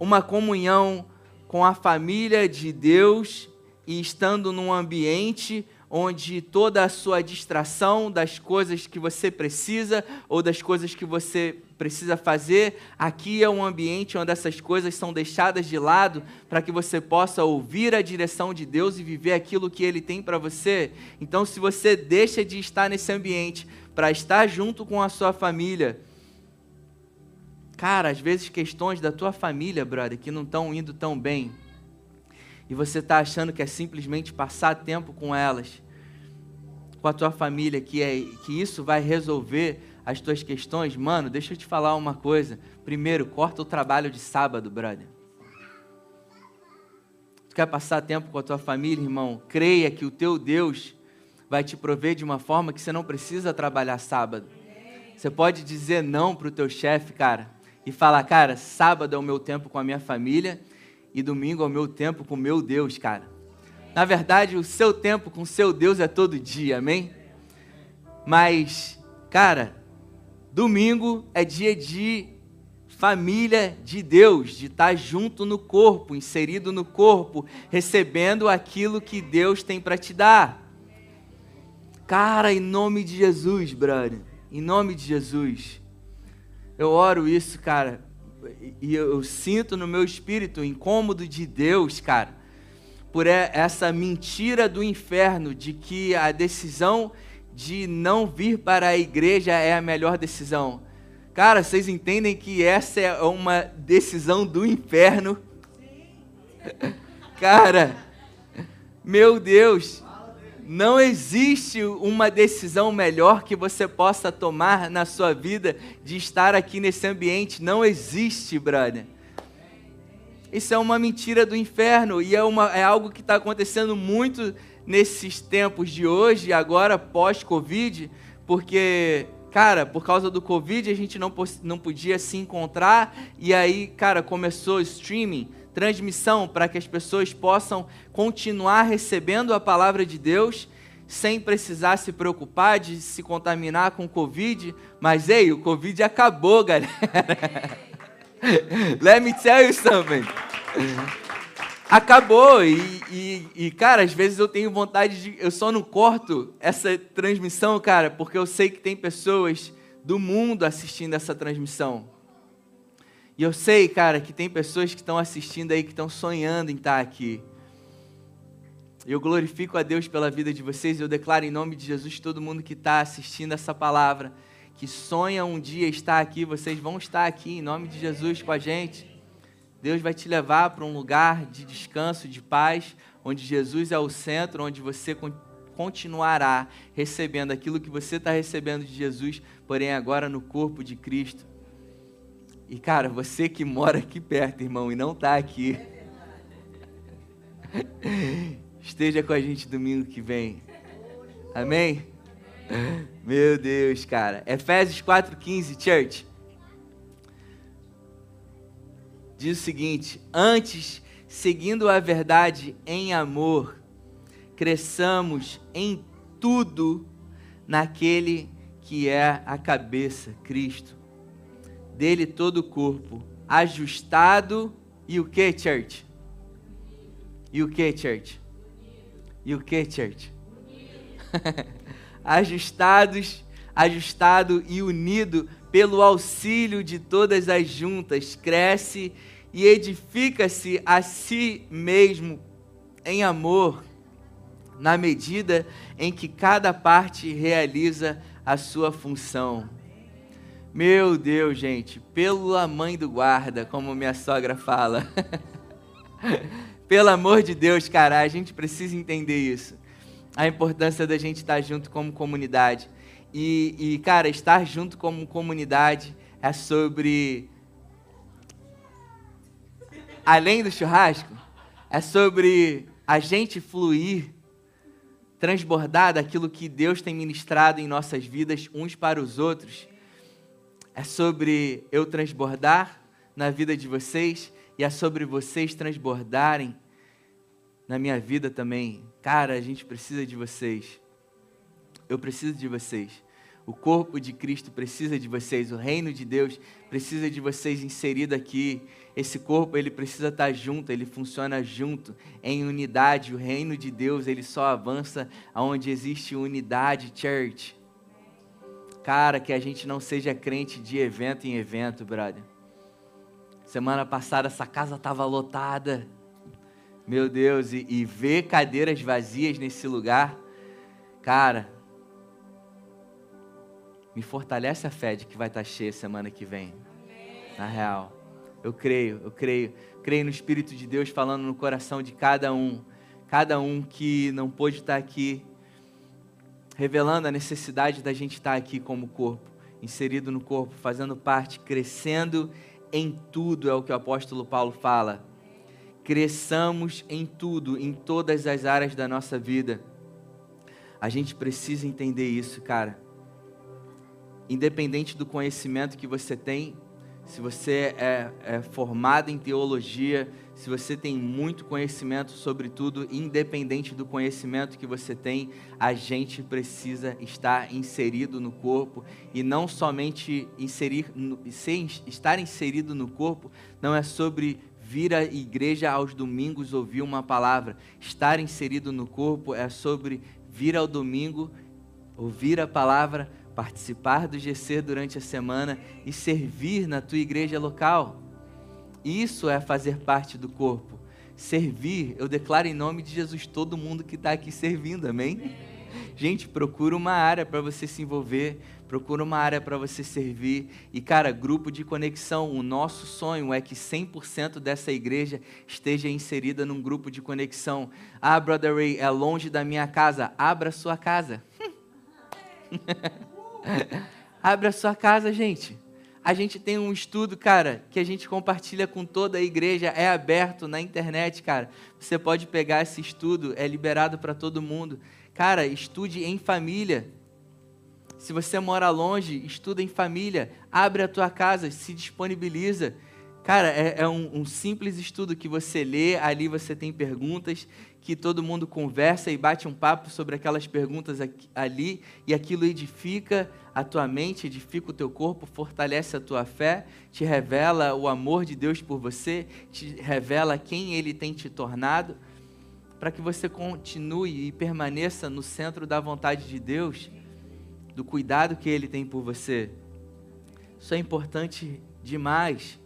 uma comunhão com a família de Deus e estando num ambiente onde toda a sua distração das coisas que você precisa ou das coisas que você precisa fazer, aqui é um ambiente onde essas coisas são deixadas de lado para que você possa ouvir a direção de Deus e viver aquilo que Ele tem para você. Então, se você deixa de estar nesse ambiente para estar junto com a sua família, Cara, às vezes questões da tua família, brother, que não estão indo tão bem, e você está achando que é simplesmente passar tempo com elas, com a tua família, que, é, que isso vai resolver as tuas questões, mano, deixa eu te falar uma coisa. Primeiro, corta o trabalho de sábado, brother. Tu quer passar tempo com a tua família, irmão? Creia que o teu Deus vai te prover de uma forma que você não precisa trabalhar sábado. Você pode dizer não para o teu chefe, cara e falar, cara, sábado é o meu tempo com a minha família e domingo é o meu tempo com o meu Deus, cara. Na verdade, o seu tempo com o seu Deus é todo dia, amém? Mas, cara, domingo é dia de família de Deus, de estar junto no corpo, inserido no corpo, recebendo aquilo que Deus tem para te dar. Cara, em nome de Jesus, brother, em nome de Jesus. Eu oro isso, cara, e eu sinto no meu espírito o incômodo de Deus, cara, por essa mentira do inferno de que a decisão de não vir para a igreja é a melhor decisão. Cara, vocês entendem que essa é uma decisão do inferno? (laughs) Cara, meu Deus, não existe uma decisão melhor que você possa tomar na sua vida de estar aqui nesse ambiente. Não existe, brother. Isso é uma mentira do inferno e é, uma, é algo que está acontecendo muito nesses tempos de hoje, agora pós-Covid, porque, cara, por causa do Covid a gente não, não podia se encontrar e aí, cara, começou o streaming transmissão para que as pessoas possam continuar recebendo a palavra de Deus sem precisar se preocupar de se contaminar com o Covid. Mas, ei, o Covid acabou, galera. (laughs) Let me tell you something. Acabou. E, e, e, cara, às vezes eu tenho vontade de. Eu só não corto essa transmissão, cara, porque eu sei que tem pessoas do mundo assistindo essa transmissão. E eu sei, cara, que tem pessoas que estão assistindo aí que estão sonhando em estar aqui. Eu glorifico a Deus pela vida de vocês. Eu declaro em nome de Jesus todo mundo que está assistindo essa palavra, que sonha um dia estar aqui, vocês vão estar aqui em nome de Jesus com a gente. Deus vai te levar para um lugar de descanso, de paz, onde Jesus é o centro, onde você continuará recebendo aquilo que você está recebendo de Jesus, porém agora no corpo de Cristo. E cara, você que mora aqui perto, irmão, e não está aqui, esteja com a gente domingo que vem. Amém? Meu Deus, cara. Efésios 4,15, church. Diz o seguinte: Antes, seguindo a verdade em amor, cresçamos em tudo naquele que é a cabeça, Cristo dele todo o corpo, ajustado e o que, church? E o que, church? E o que, church? (laughs) Ajustados, ajustado e unido pelo auxílio de todas as juntas, cresce e edifica-se a si mesmo em amor, na medida em que cada parte realiza a sua função. Meu Deus, gente, pela mãe do guarda, como minha sogra fala. (laughs) Pelo amor de Deus, cara, a gente precisa entender isso. A importância da gente estar junto como comunidade. E, e, cara, estar junto como comunidade é sobre. Além do churrasco, é sobre a gente fluir, transbordar daquilo que Deus tem ministrado em nossas vidas uns para os outros. É sobre eu transbordar na vida de vocês e é sobre vocês transbordarem na minha vida também. Cara, a gente precisa de vocês. Eu preciso de vocês. O corpo de Cristo precisa de vocês. O reino de Deus precisa de vocês inserido aqui. Esse corpo, ele precisa estar junto, ele funciona junto, em unidade. O reino de Deus, ele só avança onde existe unidade, church. Cara, que a gente não seja crente de evento em evento, brother. Semana passada essa casa estava lotada. Meu Deus, e, e ver cadeiras vazias nesse lugar, cara, me fortalece a fé de que vai estar cheia semana que vem. Na real. Eu creio, eu creio. Creio no Espírito de Deus falando no coração de cada um. Cada um que não pôde estar aqui, revelando a necessidade da gente estar aqui como corpo, inserido no corpo, fazendo parte, crescendo em tudo, é o que o apóstolo Paulo fala. Cresçamos em tudo, em todas as áreas da nossa vida. A gente precisa entender isso, cara. Independente do conhecimento que você tem, se você é, é formado em teologia, se você tem muito conhecimento sobre tudo, independente do conhecimento que você tem, a gente precisa estar inserido no corpo e não somente inserir, ser, estar inserido no corpo não é sobre vir à igreja aos domingos ouvir uma palavra. Estar inserido no corpo é sobre vir ao domingo, ouvir a palavra, participar do GC durante a semana e servir na tua igreja local. Isso é fazer parte do corpo. Servir, eu declaro em nome de Jesus todo mundo que está aqui servindo, amém? Gente, procura uma área para você se envolver, procura uma área para você servir. E, cara, grupo de conexão, o nosso sonho é que 100% dessa igreja esteja inserida num grupo de conexão. Ah, Brother Ray, é longe da minha casa. Abra sua casa. (laughs) Abra sua casa, gente. A gente tem um estudo, cara, que a gente compartilha com toda a igreja, é aberto na internet, cara. Você pode pegar esse estudo, é liberado para todo mundo. Cara, estude em família. Se você mora longe, estuda em família. Abre a tua casa, se disponibiliza. Cara, é, é um, um, simples estudo que você lê, ali você tem perguntas, que todo mundo conversa e bate um papo sobre aquelas perguntas ali, e aquilo edifica a tua mente, edifica o teu corpo, fortalece a tua fé, te revela o amor de Deus por você, te revela quem Ele tem te tornado, para que você continue e permaneça no centro da vontade de Deus, do cuidado que Ele tem por você. Isso é importante demais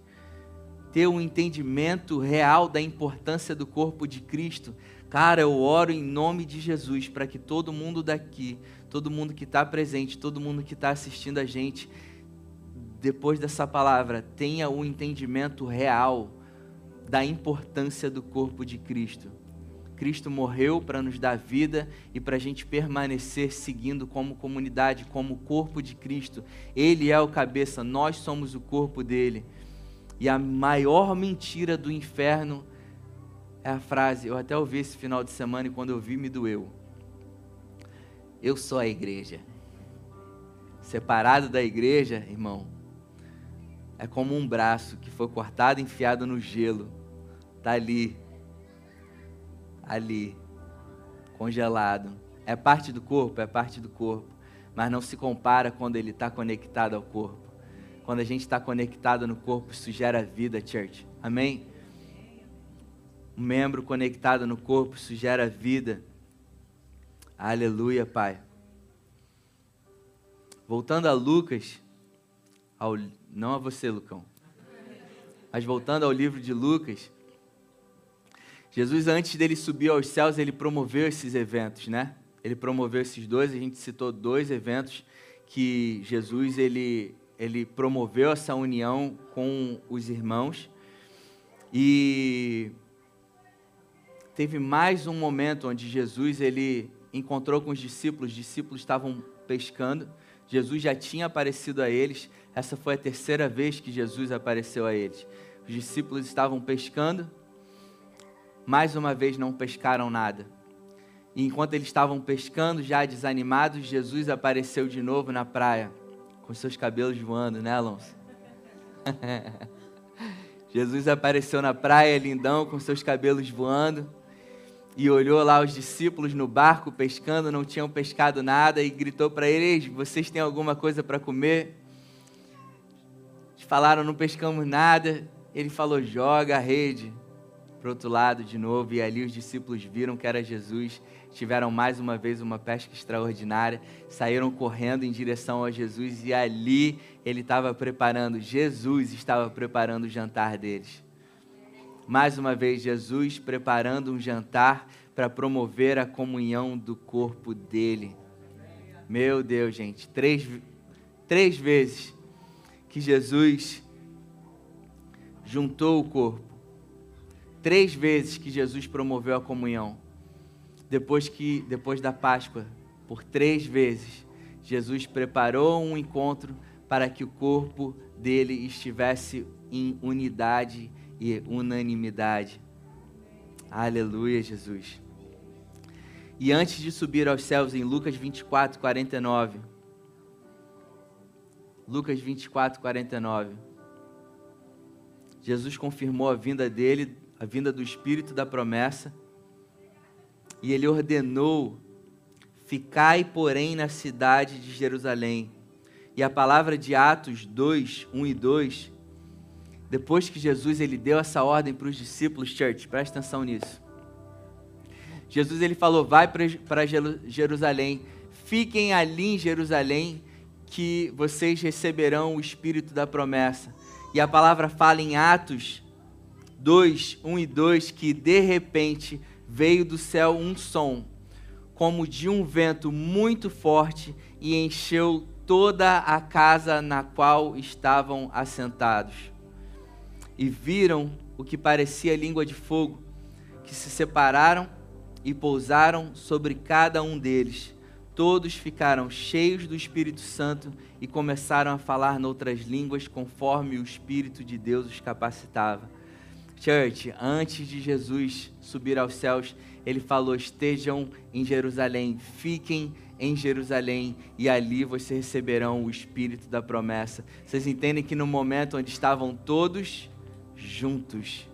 ter um entendimento real da importância do corpo de Cristo, Cara, eu oro em nome de Jesus para que todo mundo daqui, todo mundo que está presente, todo mundo que está assistindo a gente, depois dessa palavra, tenha o um entendimento real da importância do corpo de Cristo. Cristo morreu para nos dar vida e para a gente permanecer seguindo como comunidade, como corpo de Cristo. Ele é o cabeça, nós somos o corpo dele. E a maior mentira do inferno é a frase, eu até ouvi esse final de semana e quando eu vi me doeu. Eu sou a igreja. Separado da igreja, irmão, é como um braço que foi cortado e enfiado no gelo. Está ali. Ali. Congelado. É parte do corpo? É parte do corpo. Mas não se compara quando ele está conectado ao corpo. Quando a gente está conectado no corpo, isso gera vida, church. Amém? Um membro conectado no corpo, isso gera vida. Aleluia, Pai. Voltando a Lucas, ao. Não a você, Lucão. Mas voltando ao livro de Lucas, Jesus, antes dele subir aos céus, ele promoveu esses eventos, né? Ele promoveu esses dois, a gente citou dois eventos que Jesus ele, ele promoveu essa união com os irmãos. E teve mais um momento onde Jesus ele encontrou com os discípulos, os discípulos estavam pescando. Jesus já tinha aparecido a eles. Essa foi a terceira vez que Jesus apareceu a eles. Os discípulos estavam pescando. Mais uma vez não pescaram nada. E enquanto eles estavam pescando, já desanimados, Jesus apareceu de novo na praia, com seus cabelos voando, né, Alonso? (laughs) Jesus apareceu na praia, lindão, com seus cabelos voando, e olhou lá os discípulos no barco pescando, não tinham pescado nada, e gritou para eles: Vocês têm alguma coisa para comer? Eles falaram: Não pescamos nada. Ele falou: Joga a rede para o outro lado de novo, e ali os discípulos viram que era Jesus tiveram mais uma vez uma pesca extraordinária, saíram correndo em direção a Jesus e ali ele estava preparando, Jesus estava preparando o jantar deles. Mais uma vez, Jesus preparando um jantar para promover a comunhão do corpo dele. Meu Deus, gente, três, três vezes que Jesus juntou o corpo, três vezes que Jesus promoveu a comunhão depois que depois da Páscoa, por três vezes, Jesus preparou um encontro para que o corpo dele estivesse em unidade e unanimidade. Aleluia, Jesus. E antes de subir aos céus, em Lucas 24, 49. Lucas 24, 49. Jesus confirmou a vinda dele, a vinda do Espírito da promessa e ele ordenou: Ficai, porém, na cidade de Jerusalém. E a palavra de Atos 2, 1 e 2, depois que Jesus ele deu essa ordem para os discípulos, church, presta atenção nisso. Jesus ele falou: Vai para Jerusalém, fiquem ali em Jerusalém, que vocês receberão o Espírito da promessa. E a palavra fala em Atos 2, 1 e 2 que de repente veio do céu um som, como de um vento muito forte, e encheu toda a casa na qual estavam assentados. E viram o que parecia língua de fogo, que se separaram e pousaram sobre cada um deles. Todos ficaram cheios do Espírito Santo e começaram a falar noutras línguas conforme o Espírito de Deus os capacitava. Church, antes de Jesus subir aos céus, ele falou: estejam em Jerusalém, fiquem em Jerusalém e ali vocês receberão o Espírito da promessa. Vocês entendem que no momento onde estavam todos juntos,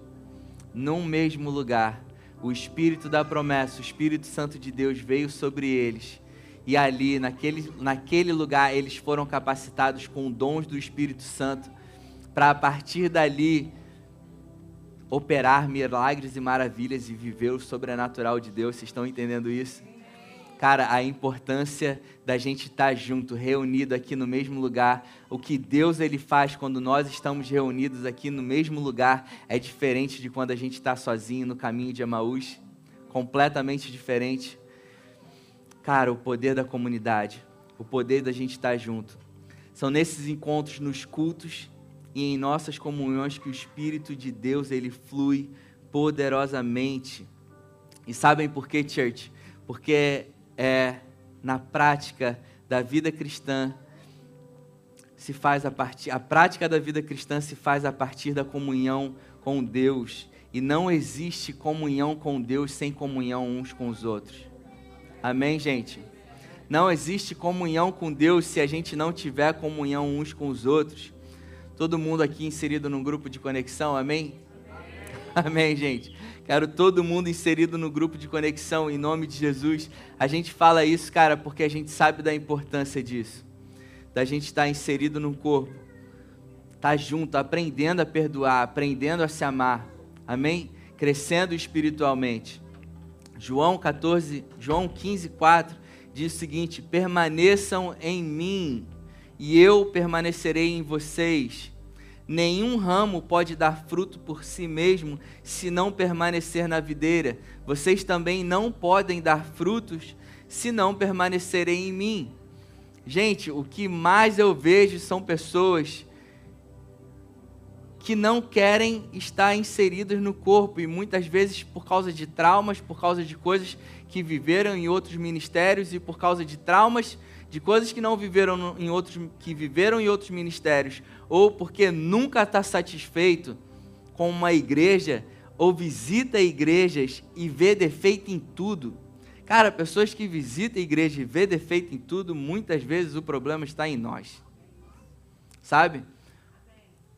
num mesmo lugar, o Espírito da promessa, o Espírito Santo de Deus veio sobre eles. E ali, naquele, naquele lugar, eles foram capacitados com dons do Espírito Santo, para a partir dali operar milagres e maravilhas e viver o sobrenatural de Deus. Vocês estão entendendo isso? Cara, a importância da gente estar junto, reunido aqui no mesmo lugar. O que Deus ele faz quando nós estamos reunidos aqui no mesmo lugar é diferente de quando a gente está sozinho no caminho de Emaús. Completamente diferente. Cara, o poder da comunidade, o poder da gente estar junto. São nesses encontros, nos cultos, e em nossas comunhões que o Espírito de Deus ele flui poderosamente. E sabem por quê, church? Porque é na prática da vida cristã se faz a partir a prática da vida cristã se faz a partir da comunhão com Deus e não existe comunhão com Deus sem comunhão uns com os outros. Amém, gente. Não existe comunhão com Deus se a gente não tiver comunhão uns com os outros. Todo mundo aqui inserido num grupo de conexão, amém? Amém, gente. Quero todo mundo inserido no grupo de conexão, em nome de Jesus. A gente fala isso, cara, porque a gente sabe da importância disso. Da gente estar tá inserido no corpo, tá junto, aprendendo a perdoar, aprendendo a se amar. Amém? Crescendo espiritualmente. João 14, João 15, 4 diz o seguinte: permaneçam em mim e eu permanecerei em vocês. Nenhum ramo pode dar fruto por si mesmo se não permanecer na videira. Vocês também não podem dar frutos se não permanecerem em mim. Gente, o que mais eu vejo são pessoas que não querem estar inseridas no corpo e muitas vezes por causa de traumas, por causa de coisas que viveram em outros ministérios e por causa de traumas de coisas que não viveram em outros que viveram em outros ministérios ou porque nunca está satisfeito com uma igreja ou visita igrejas e vê defeito em tudo. Cara, pessoas que visitam a igreja e vê defeito em tudo, muitas vezes o problema está em nós. Sabe?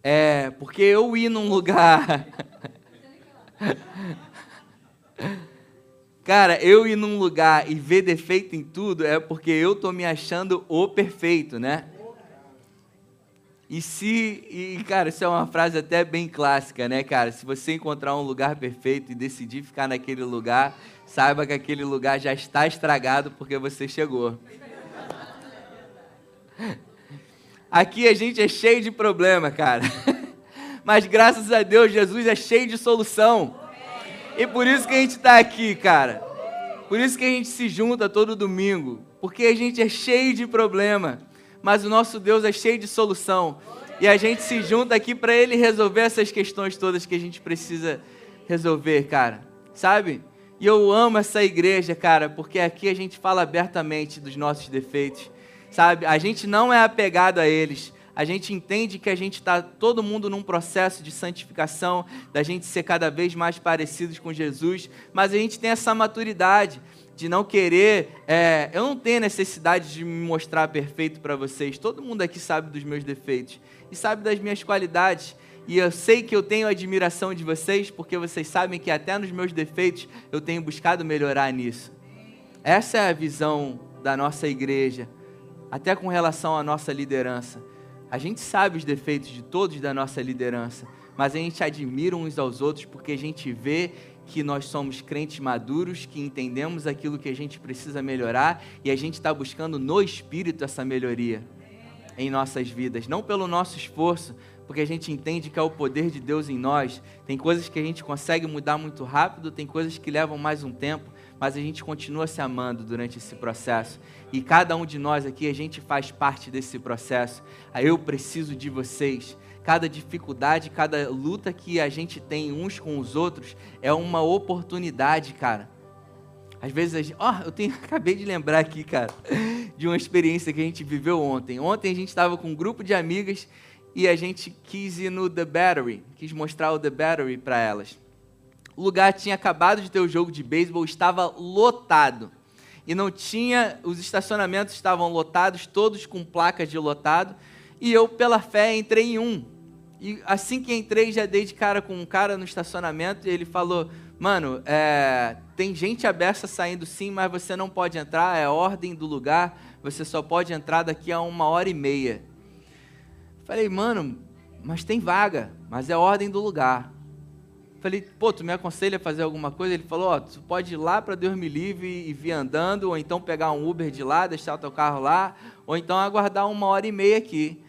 É, porque eu ir num lugar. (laughs) Cara, eu ir num lugar e ver defeito em tudo é porque eu tô me achando o perfeito, né? E se, e cara, isso é uma frase até bem clássica, né, cara? Se você encontrar um lugar perfeito e decidir ficar naquele lugar, saiba que aquele lugar já está estragado porque você chegou. Aqui a gente é cheio de problema, cara. (laughs) Mas graças a Deus, Jesus é cheio de solução. E por isso que a gente está aqui, cara. Por isso que a gente se junta todo domingo. Porque a gente é cheio de problema. Mas o nosso Deus é cheio de solução. E a gente se junta aqui para Ele resolver essas questões todas que a gente precisa resolver, cara. Sabe? E eu amo essa igreja, cara, porque aqui a gente fala abertamente dos nossos defeitos. Sabe? A gente não é apegado a eles a gente entende que a gente está todo mundo num processo de santificação, da gente ser cada vez mais parecidos com Jesus, mas a gente tem essa maturidade de não querer. É, eu não tenho necessidade de me mostrar perfeito para vocês. Todo mundo aqui sabe dos meus defeitos e sabe das minhas qualidades. E eu sei que eu tenho admiração de vocês, porque vocês sabem que até nos meus defeitos eu tenho buscado melhorar nisso. Essa é a visão da nossa igreja, até com relação à nossa liderança. A gente sabe os defeitos de todos da nossa liderança, mas a gente admira uns aos outros porque a gente vê que nós somos crentes maduros, que entendemos aquilo que a gente precisa melhorar e a gente está buscando no Espírito essa melhoria em nossas vidas, não pelo nosso esforço, porque a gente entende que é o poder de Deus em nós. Tem coisas que a gente consegue mudar muito rápido, tem coisas que levam mais um tempo, mas a gente continua se amando durante esse processo. E cada um de nós aqui, a gente faz parte desse processo. Eu preciso de vocês. Cada dificuldade, cada luta que a gente tem uns com os outros é uma oportunidade, cara. Às vezes a gente. Ó, oh, eu tenho, (laughs) acabei de lembrar aqui, cara, de uma experiência que a gente viveu ontem. Ontem a gente estava com um grupo de amigas e a gente quis ir no The Battery, quis mostrar o The Battery para elas. O lugar tinha acabado de ter o jogo de beisebol, estava lotado. E não tinha, os estacionamentos estavam lotados, todos com placas de lotado. E eu, pela fé, entrei em um. E assim que entrei, já dei de cara com um cara no estacionamento e ele falou: Mano, é, tem gente aberta saindo sim, mas você não pode entrar, é ordem do lugar, você só pode entrar daqui a uma hora e meia. Falei, mano, mas tem vaga, mas é ordem do lugar. Falei, pô, tu me aconselha a fazer alguma coisa? Ele falou, ó, oh, tu pode ir lá para Deus me livre e vir andando, ou então pegar um Uber de lá, deixar o teu carro lá, ou então aguardar uma hora e meia aqui.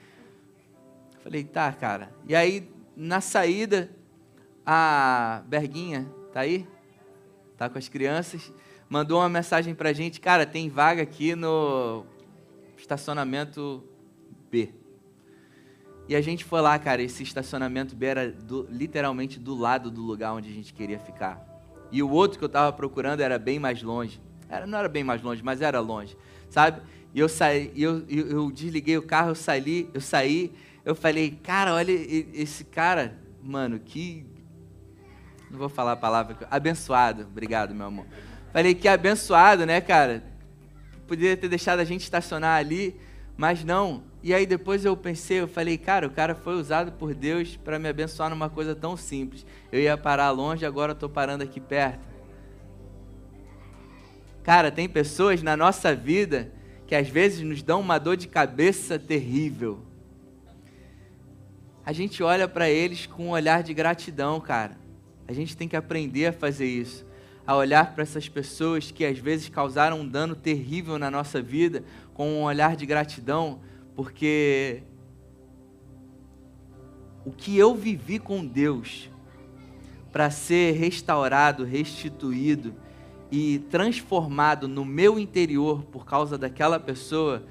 Falei, tá, cara. E aí, na saída, a Berguinha, tá aí? Tá com as crianças, mandou uma mensagem pra gente, cara, tem vaga aqui no estacionamento B. E a gente foi lá, cara, esse estacionamento era do, literalmente do lado do lugar onde a gente queria ficar. E o outro que eu estava procurando era bem mais longe. Era, não era bem mais longe, mas era longe, sabe? E eu saí, eu, eu, eu desliguei o carro, eu saí, eu saí, eu falei, cara, olha esse cara, mano, que não vou falar a palavra, abençoado. Obrigado, meu amor. Falei que abençoado, né, cara? Poderia ter deixado a gente estacionar ali, mas não. E aí depois eu pensei, eu falei, cara, o cara foi usado por Deus para me abençoar numa coisa tão simples. Eu ia parar longe, agora estou parando aqui perto. Cara, tem pessoas na nossa vida que às vezes nos dão uma dor de cabeça terrível. A gente olha para eles com um olhar de gratidão, cara. A gente tem que aprender a fazer isso. A olhar para essas pessoas que às vezes causaram um dano terrível na nossa vida com um olhar de gratidão porque o que eu vivi com Deus para ser restaurado, restituído e transformado no meu interior por causa daquela pessoa,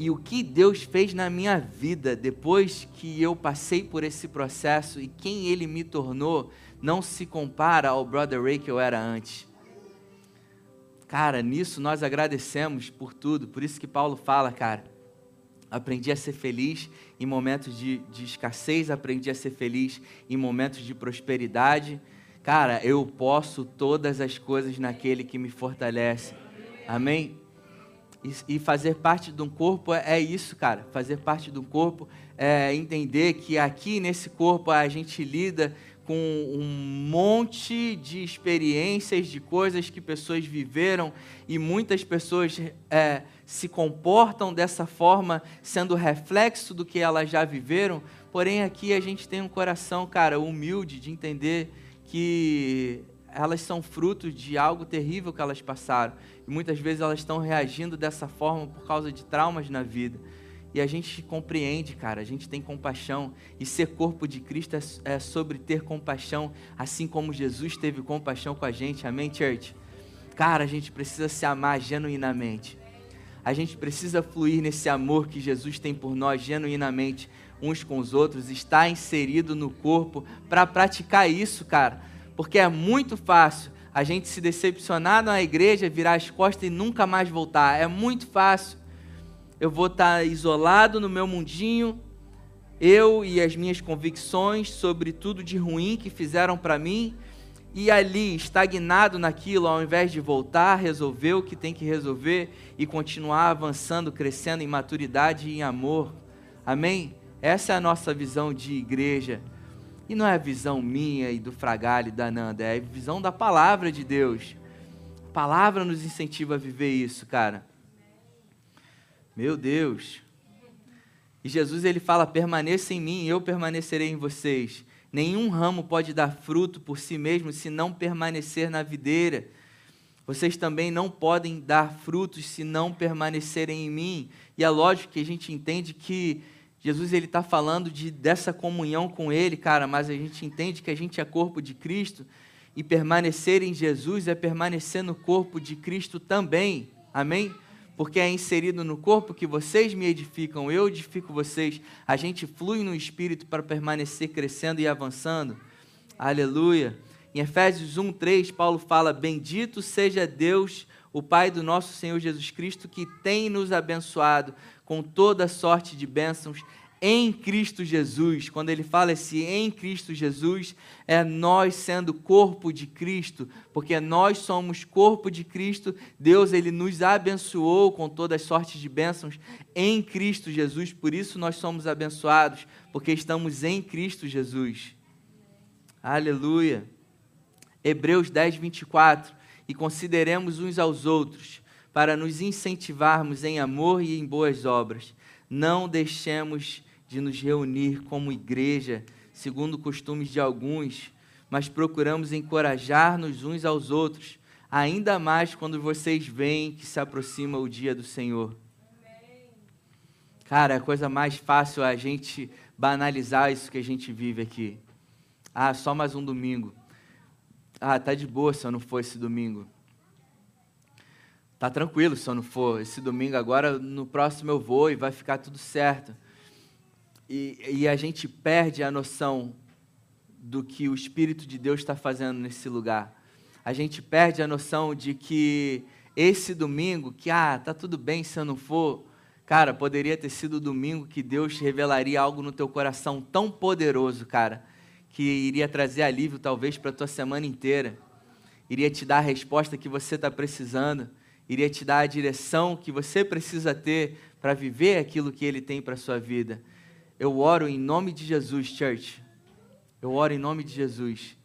e o que Deus fez na minha vida depois que eu passei por esse processo e quem Ele me tornou, não se compara ao Brother Ray que eu era antes. Cara, nisso nós agradecemos por tudo, por isso que Paulo fala, cara. Aprendi a ser feliz em momentos de, de escassez, aprendi a ser feliz em momentos de prosperidade. Cara, eu posso todas as coisas naquele que me fortalece. Amém? E, fazer parte de um corpo é, é isso, cara. Fazer parte de um corpo é entender que aqui nesse corpo a gente lida com um monte de experiências, de coisas que pessoas viveram e muitas pessoas é, se comportam dessa forma, sendo reflexo do que elas já viveram. Porém, aqui a gente tem um coração, cara, humilde de entender que elas são frutos de algo terrível que elas passaram. E muitas vezes elas estão reagindo dessa forma por causa de traumas na vida. E a gente compreende, cara, a gente tem compaixão. E ser corpo de Cristo é, é sobre ter compaixão, assim como Jesus teve compaixão com a gente. Amém, church? Cara, a gente precisa se amar genuinamente. A gente precisa fluir nesse amor que Jesus tem por nós genuinamente, uns com os outros, estar inserido no corpo para praticar isso, cara porque é muito fácil a gente se decepcionar na igreja, virar as costas e nunca mais voltar. É muito fácil. Eu vou estar isolado no meu mundinho, eu e as minhas convicções sobre tudo de ruim que fizeram para mim, e ali, estagnado naquilo, ao invés de voltar, resolver o que tem que resolver e continuar avançando, crescendo em maturidade e em amor. Amém? Essa é a nossa visão de igreja. E não é a visão minha e do Fragalho e da Nanda, é a visão da palavra de Deus. A palavra nos incentiva a viver isso, cara. Meu Deus. E Jesus ele fala: permaneça em mim, eu permanecerei em vocês. Nenhum ramo pode dar fruto por si mesmo se não permanecer na videira. Vocês também não podem dar frutos se não permanecerem em mim. E é lógico que a gente entende que Jesus ele está falando de, dessa comunhão com Ele, cara, mas a gente entende que a gente é corpo de Cristo e permanecer em Jesus é permanecer no corpo de Cristo também, amém? Porque é inserido no corpo que vocês me edificam, eu edifico vocês, a gente flui no Espírito para permanecer crescendo e avançando, aleluia. Em Efésios 1, 3, Paulo fala: Bendito seja Deus, o Pai do nosso Senhor Jesus Cristo, que tem nos abençoado com toda sorte de bênçãos em Cristo Jesus. Quando ele fala esse em Cristo Jesus, é nós sendo corpo de Cristo, porque nós somos corpo de Cristo. Deus ele nos abençoou com toda sorte de bênçãos em Cristo Jesus. Por isso nós somos abençoados, porque estamos em Cristo Jesus. Aleluia. Hebreus 10, 24. E consideremos uns aos outros para nos incentivarmos em amor e em boas obras. Não deixemos de nos reunir como igreja, segundo costumes de alguns, mas procuramos encorajar-nos uns aos outros, ainda mais quando vocês veem que se aproxima o dia do Senhor. Cara, a coisa mais fácil é a gente banalizar isso que a gente vive aqui. Ah, só mais um domingo. Ah, tá de boa se eu não for esse domingo. Tá tranquilo se eu não for esse domingo agora, no próximo eu vou e vai ficar tudo certo. E, e a gente perde a noção do que o Espírito de Deus está fazendo nesse lugar. A gente perde a noção de que esse domingo, que ah, tá tudo bem se eu não for, cara, poderia ter sido o domingo que Deus revelaria algo no teu coração tão poderoso, cara, que iria trazer alívio talvez para a tua semana inteira, iria te dar a resposta que você está precisando iria te dar a direção que você precisa ter para viver aquilo que Ele tem para a sua vida. Eu oro em nome de Jesus, church. Eu oro em nome de Jesus.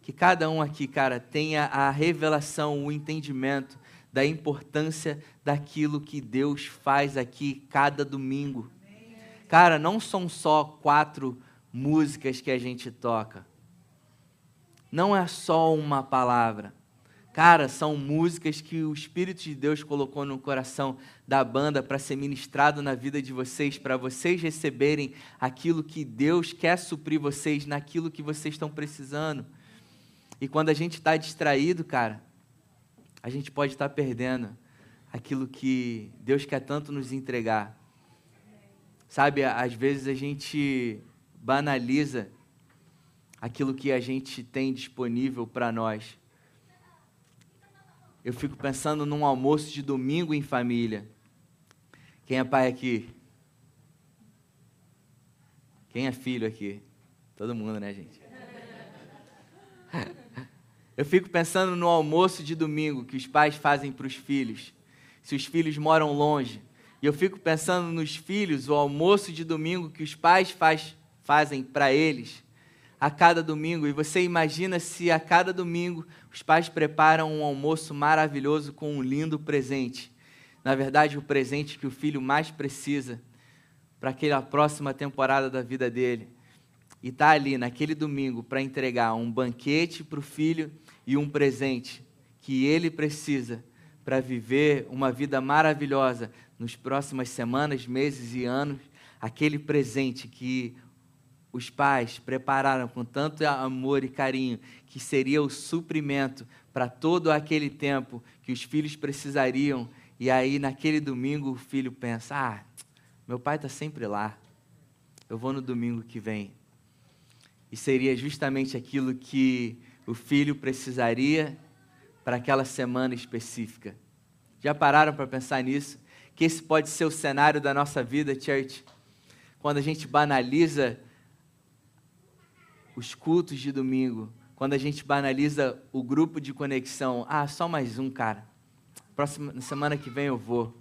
Que cada um aqui, cara, tenha a revelação, o entendimento da importância daquilo que Deus faz aqui cada domingo. Cara, não são só quatro músicas que a gente toca. Não é só uma palavra Cara, são músicas que o Espírito de Deus colocou no coração da banda para ser ministrado na vida de vocês, para vocês receberem aquilo que Deus quer suprir vocês naquilo que vocês estão precisando. E quando a gente está distraído, cara, a gente pode estar tá perdendo aquilo que Deus quer tanto nos entregar. Sabe, às vezes a gente banaliza aquilo que a gente tem disponível para nós eu fico pensando num almoço de domingo em família. Quem é pai aqui? Quem é filho aqui? Todo mundo, né, gente? (laughs) Eu fico pensando no almoço de domingo que os pais fazem para os filhos, se os filhos moram longe. E eu fico pensando nos filhos, o almoço de domingo que os pais faz, fazem para eles a cada domingo. E você imagina se a cada domingo os pais preparam um almoço maravilhoso com um lindo presente. Na verdade, o presente que o filho mais precisa para aquela próxima temporada da vida dele. E está ali naquele domingo para entregar um banquete para o filho e um presente que ele precisa para viver uma vida maravilhosa nos próximas semanas, meses e anos. Aquele presente que os pais prepararam com tanto amor e carinho que seria o suprimento para todo aquele tempo que os filhos precisariam. E aí, naquele domingo, o filho pensa: Ah, meu pai está sempre lá, eu vou no domingo que vem. E seria justamente aquilo que o filho precisaria para aquela semana específica. Já pararam para pensar nisso? Que esse pode ser o cenário da nossa vida, church? Quando a gente banaliza os cultos de domingo, quando a gente banaliza o grupo de conexão, ah, só mais um, cara. Próxima semana que vem eu vou.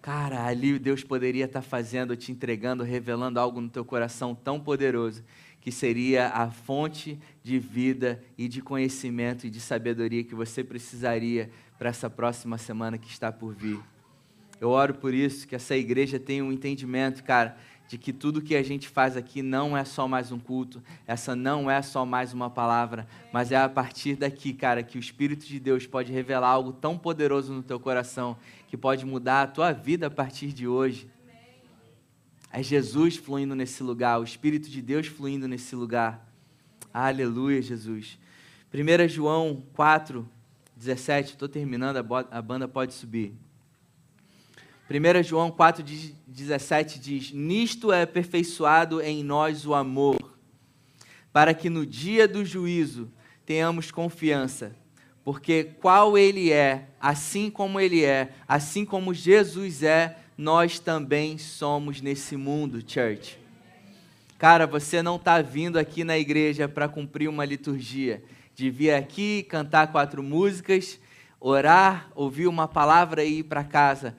Cara, ali Deus poderia estar fazendo, te entregando, revelando algo no teu coração tão poderoso, que seria a fonte de vida e de conhecimento e de sabedoria que você precisaria para essa próxima semana que está por vir. Eu oro por isso, que essa igreja tenha um entendimento, cara, de que tudo que a gente faz aqui não é só mais um culto, essa não é só mais uma palavra, mas é a partir daqui, cara, que o Espírito de Deus pode revelar algo tão poderoso no teu coração, que pode mudar a tua vida a partir de hoje. É Jesus fluindo nesse lugar, o Espírito de Deus fluindo nesse lugar. Aleluia, Jesus. 1 João 4, 17, estou terminando, a banda pode subir. 1 João 4,17 diz: Nisto é aperfeiçoado em nós o amor, para que no dia do juízo tenhamos confiança, porque qual Ele é, assim como Ele é, assim como Jesus é, nós também somos nesse mundo, church. Cara, você não está vindo aqui na igreja para cumprir uma liturgia, de vir aqui, cantar quatro músicas, orar, ouvir uma palavra e ir para casa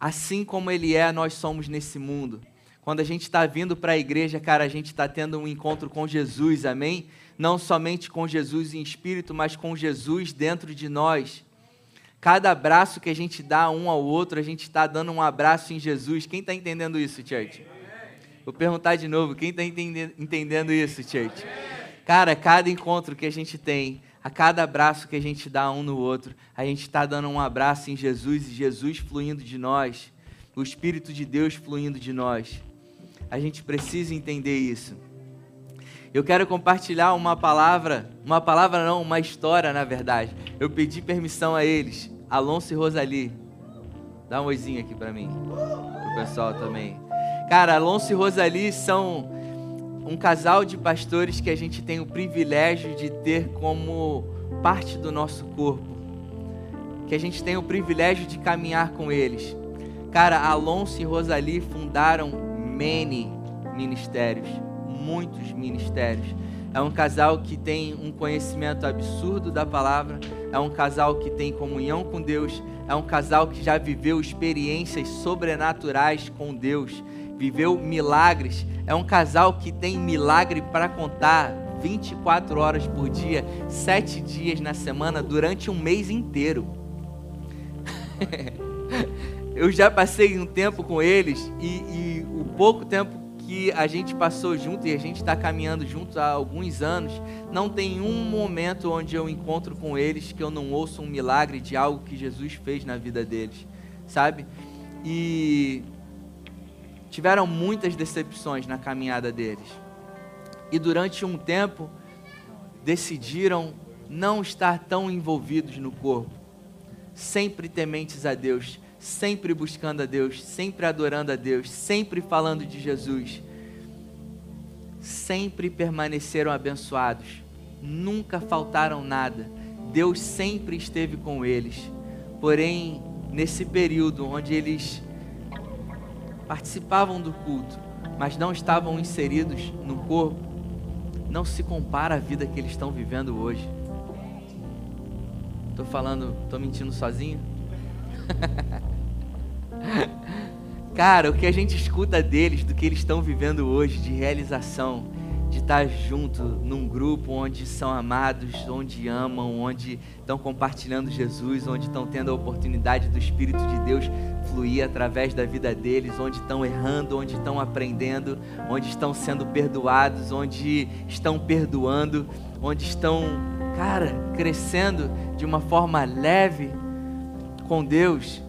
assim como Ele é, nós somos nesse mundo. Quando a gente está vindo para a igreja, cara, a gente está tendo um encontro com Jesus, amém? Não somente com Jesus em espírito, mas com Jesus dentro de nós. Cada abraço que a gente dá um ao outro, a gente está dando um abraço em Jesus. Quem está entendendo isso, church? Vou perguntar de novo, quem está entendendo isso, church? Cara, cada encontro que a gente tem, a cada abraço que a gente dá um no outro, a gente está dando um abraço em Jesus e Jesus fluindo de nós, o Espírito de Deus fluindo de nós. A gente precisa entender isso. Eu quero compartilhar uma palavra, uma palavra não, uma história, na verdade. Eu pedi permissão a eles, Alonso e Rosali. Dá um oizinho aqui para mim, o pessoal também. Cara, Alonso e Rosali são um casal de pastores que a gente tem o privilégio de ter como parte do nosso corpo, que a gente tem o privilégio de caminhar com eles. Cara, Alonso e Rosali fundaram many ministérios, muitos ministérios. É um casal que tem um conhecimento absurdo da palavra, é um casal que tem comunhão com Deus, é um casal que já viveu experiências sobrenaturais com Deus viveu milagres. É um casal que tem milagre para contar 24 horas por dia, sete dias na semana, durante um mês inteiro. (laughs) Eu já passei um tempo com eles e, e o pouco tempo que a gente passou junto e a gente está caminhando junto há alguns anos, não tem um momento onde eu encontro com eles que eu não ouço um milagre de algo que Jesus fez na vida deles, sabe? E tiveram muitas decepções na caminhada deles. E durante um tempo decidiram não estar tão envolvidos no corpo, sempre tementes a Deus, sempre buscando a Deus, sempre adorando a Deus, sempre falando de Jesus. Sempre permaneceram abençoados, nunca faltaram nada. Deus sempre esteve com eles. Porém, nesse período onde eles participavam do culto, mas não estavam inseridos no corpo, não se compara à vida que eles estão vivendo hoje. Estou falando, estou mentindo sozinho? (laughs) Cara, o que a gente escuta deles, do que eles estão vivendo hoje, de realização, de estar junto num grupo onde são amados, onde amam, onde estão compartilhando Jesus, onde estão tendo a oportunidade do Espírito de Deus fluir através da vida deles, onde estão errando, onde estão aprendendo, onde estão sendo perdoados, onde estão perdoando, onde estão, cara, crescendo de uma forma leve com Deus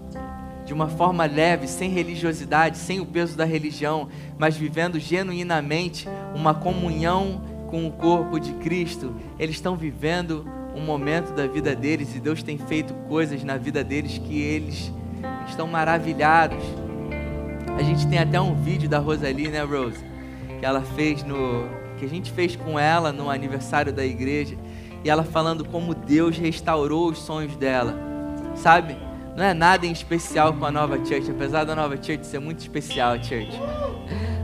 de uma forma leve, sem religiosidade, sem o peso da religião, mas vivendo genuinamente uma comunhão com o corpo de Cristo. Eles estão vivendo um momento da vida deles e Deus tem feito coisas na vida deles que eles estão maravilhados. A gente tem até um vídeo da Rosalie, né, Rose? Que ela fez no. que a gente fez com ela no aniversário da igreja. E ela falando como Deus restaurou os sonhos dela. Sabe? Não é nada em especial com a Nova Church, apesar da Nova Church ser muito especial, Church.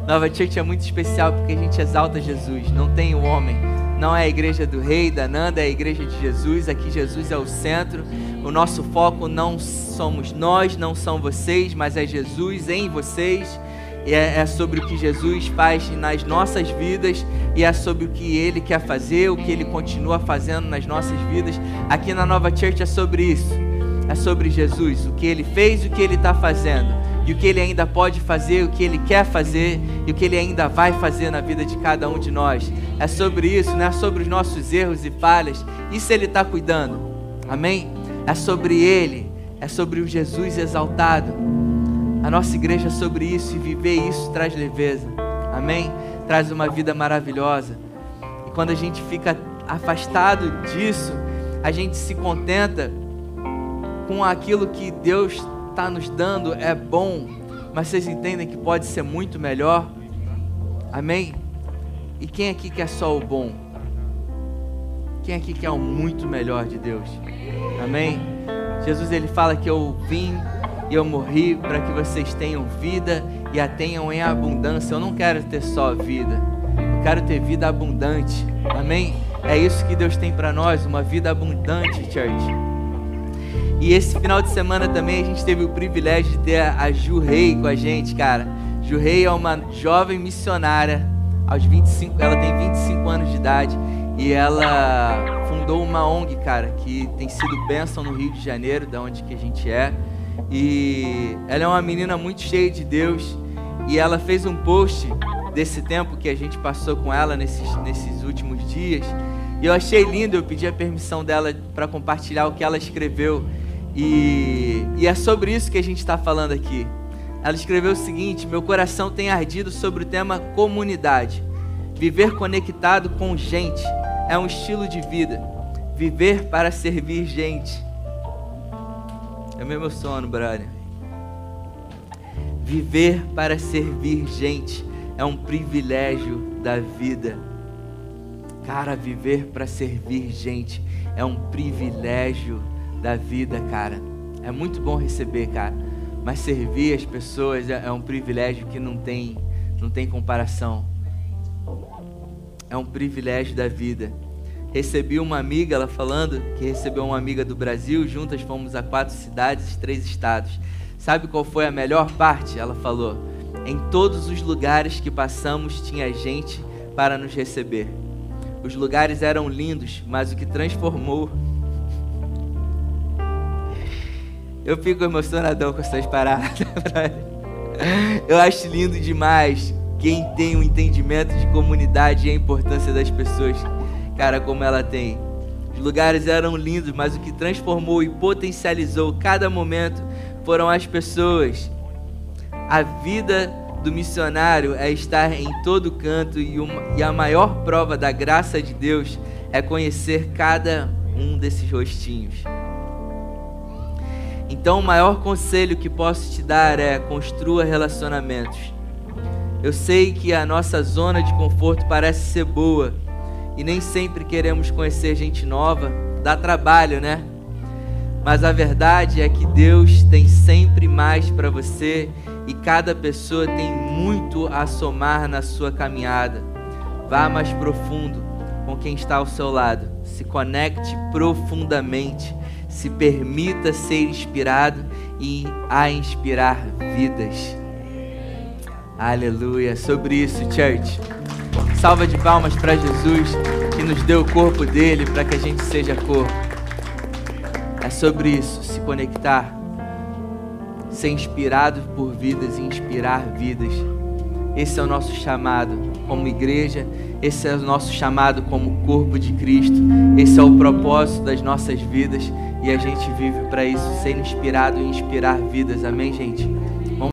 Nova Church é muito especial porque a gente exalta Jesus, não tem o homem. Não é a igreja do rei, da Nanda, é a igreja de Jesus. Aqui Jesus é o centro. O nosso foco não somos nós, não são vocês, mas é Jesus em vocês. É, é sobre o que Jesus faz nas nossas vidas e é sobre o que Ele quer fazer, o que Ele continua fazendo nas nossas vidas. Aqui na Nova Church é sobre isso é sobre Jesus, o que ele fez o que ele está fazendo, e o que ele ainda pode fazer, o que ele quer fazer e o que ele ainda vai fazer na vida de cada um de nós. É sobre isso, não é sobre os nossos erros e falhas, isso ele está cuidando, amém? É sobre ele, é sobre o Jesus exaltado. A nossa igreja é sobre isso e viver isso traz leveza, amém? Traz uma vida maravilhosa. E quando a gente fica afastado disso, a gente se contenta com aquilo que Deus está nos dando é bom, mas vocês entendem que pode ser muito melhor? Amém? E quem aqui quer só o bom? Quem aqui quer o muito melhor de Deus? Amém? Jesus ele fala que eu vim e eu morri para que vocês tenham vida e a tenham em abundância. Eu não quero ter só vida, eu quero ter vida abundante. Amém? É isso que Deus tem para nós, uma vida abundante, church. E esse final de semana também a gente teve o privilégio de ter a Ju Rei com a gente, cara. Ju Rei é uma jovem missionária, aos 25, ela tem 25 anos de idade e ela fundou uma ONG, cara, que tem sido bênção no Rio de Janeiro, da onde que a gente é. E ela é uma menina muito cheia de Deus e ela fez um post desse tempo que a gente passou com ela nesses, nesses últimos dias. E eu achei lindo, eu pedi a permissão dela para compartilhar o que ela escreveu. E, e é sobre isso que a gente está falando aqui. Ela escreveu o seguinte: Meu coração tem ardido sobre o tema comunidade. Viver conectado com gente é um estilo de vida. Viver para servir gente. É o meu sono, brother. Viver para servir gente é um privilégio da vida. Cara, viver para servir gente é um privilégio da vida, cara. É muito bom receber, cara, mas servir as pessoas é, é um privilégio que não tem, não tem comparação. É um privilégio da vida. Recebi uma amiga, ela falando que recebeu uma amiga do Brasil, juntas fomos a quatro cidades, três estados. Sabe qual foi a melhor parte? Ela falou: em todos os lugares que passamos tinha gente para nos receber. Os lugares eram lindos, mas o que transformou Eu fico emocionadão com essas paradas. (laughs) Eu acho lindo demais quem tem um entendimento de comunidade e a importância das pessoas, cara, como ela tem. Os lugares eram lindos, mas o que transformou e potencializou cada momento foram as pessoas. A vida do missionário é estar em todo canto e, uma, e a maior prova da graça de Deus é conhecer cada um desses rostinhos. Então, o maior conselho que posso te dar é construa relacionamentos. Eu sei que a nossa zona de conforto parece ser boa e nem sempre queremos conhecer gente nova, dá trabalho, né? Mas a verdade é que Deus tem sempre mais para você e cada pessoa tem muito a somar na sua caminhada. Vá mais profundo com quem está ao seu lado. Se conecte profundamente. Se permita ser inspirado e a inspirar vidas. Aleluia. Sobre isso, church. Salva de palmas para Jesus que nos deu o corpo dele para que a gente seja corpo. É sobre isso, se conectar ser inspirado por vidas e inspirar vidas. Esse é o nosso chamado como igreja, esse é o nosso chamado como corpo de Cristo, esse é o propósito das nossas vidas e a gente vive para isso, ser inspirado e inspirar vidas. Amém, gente?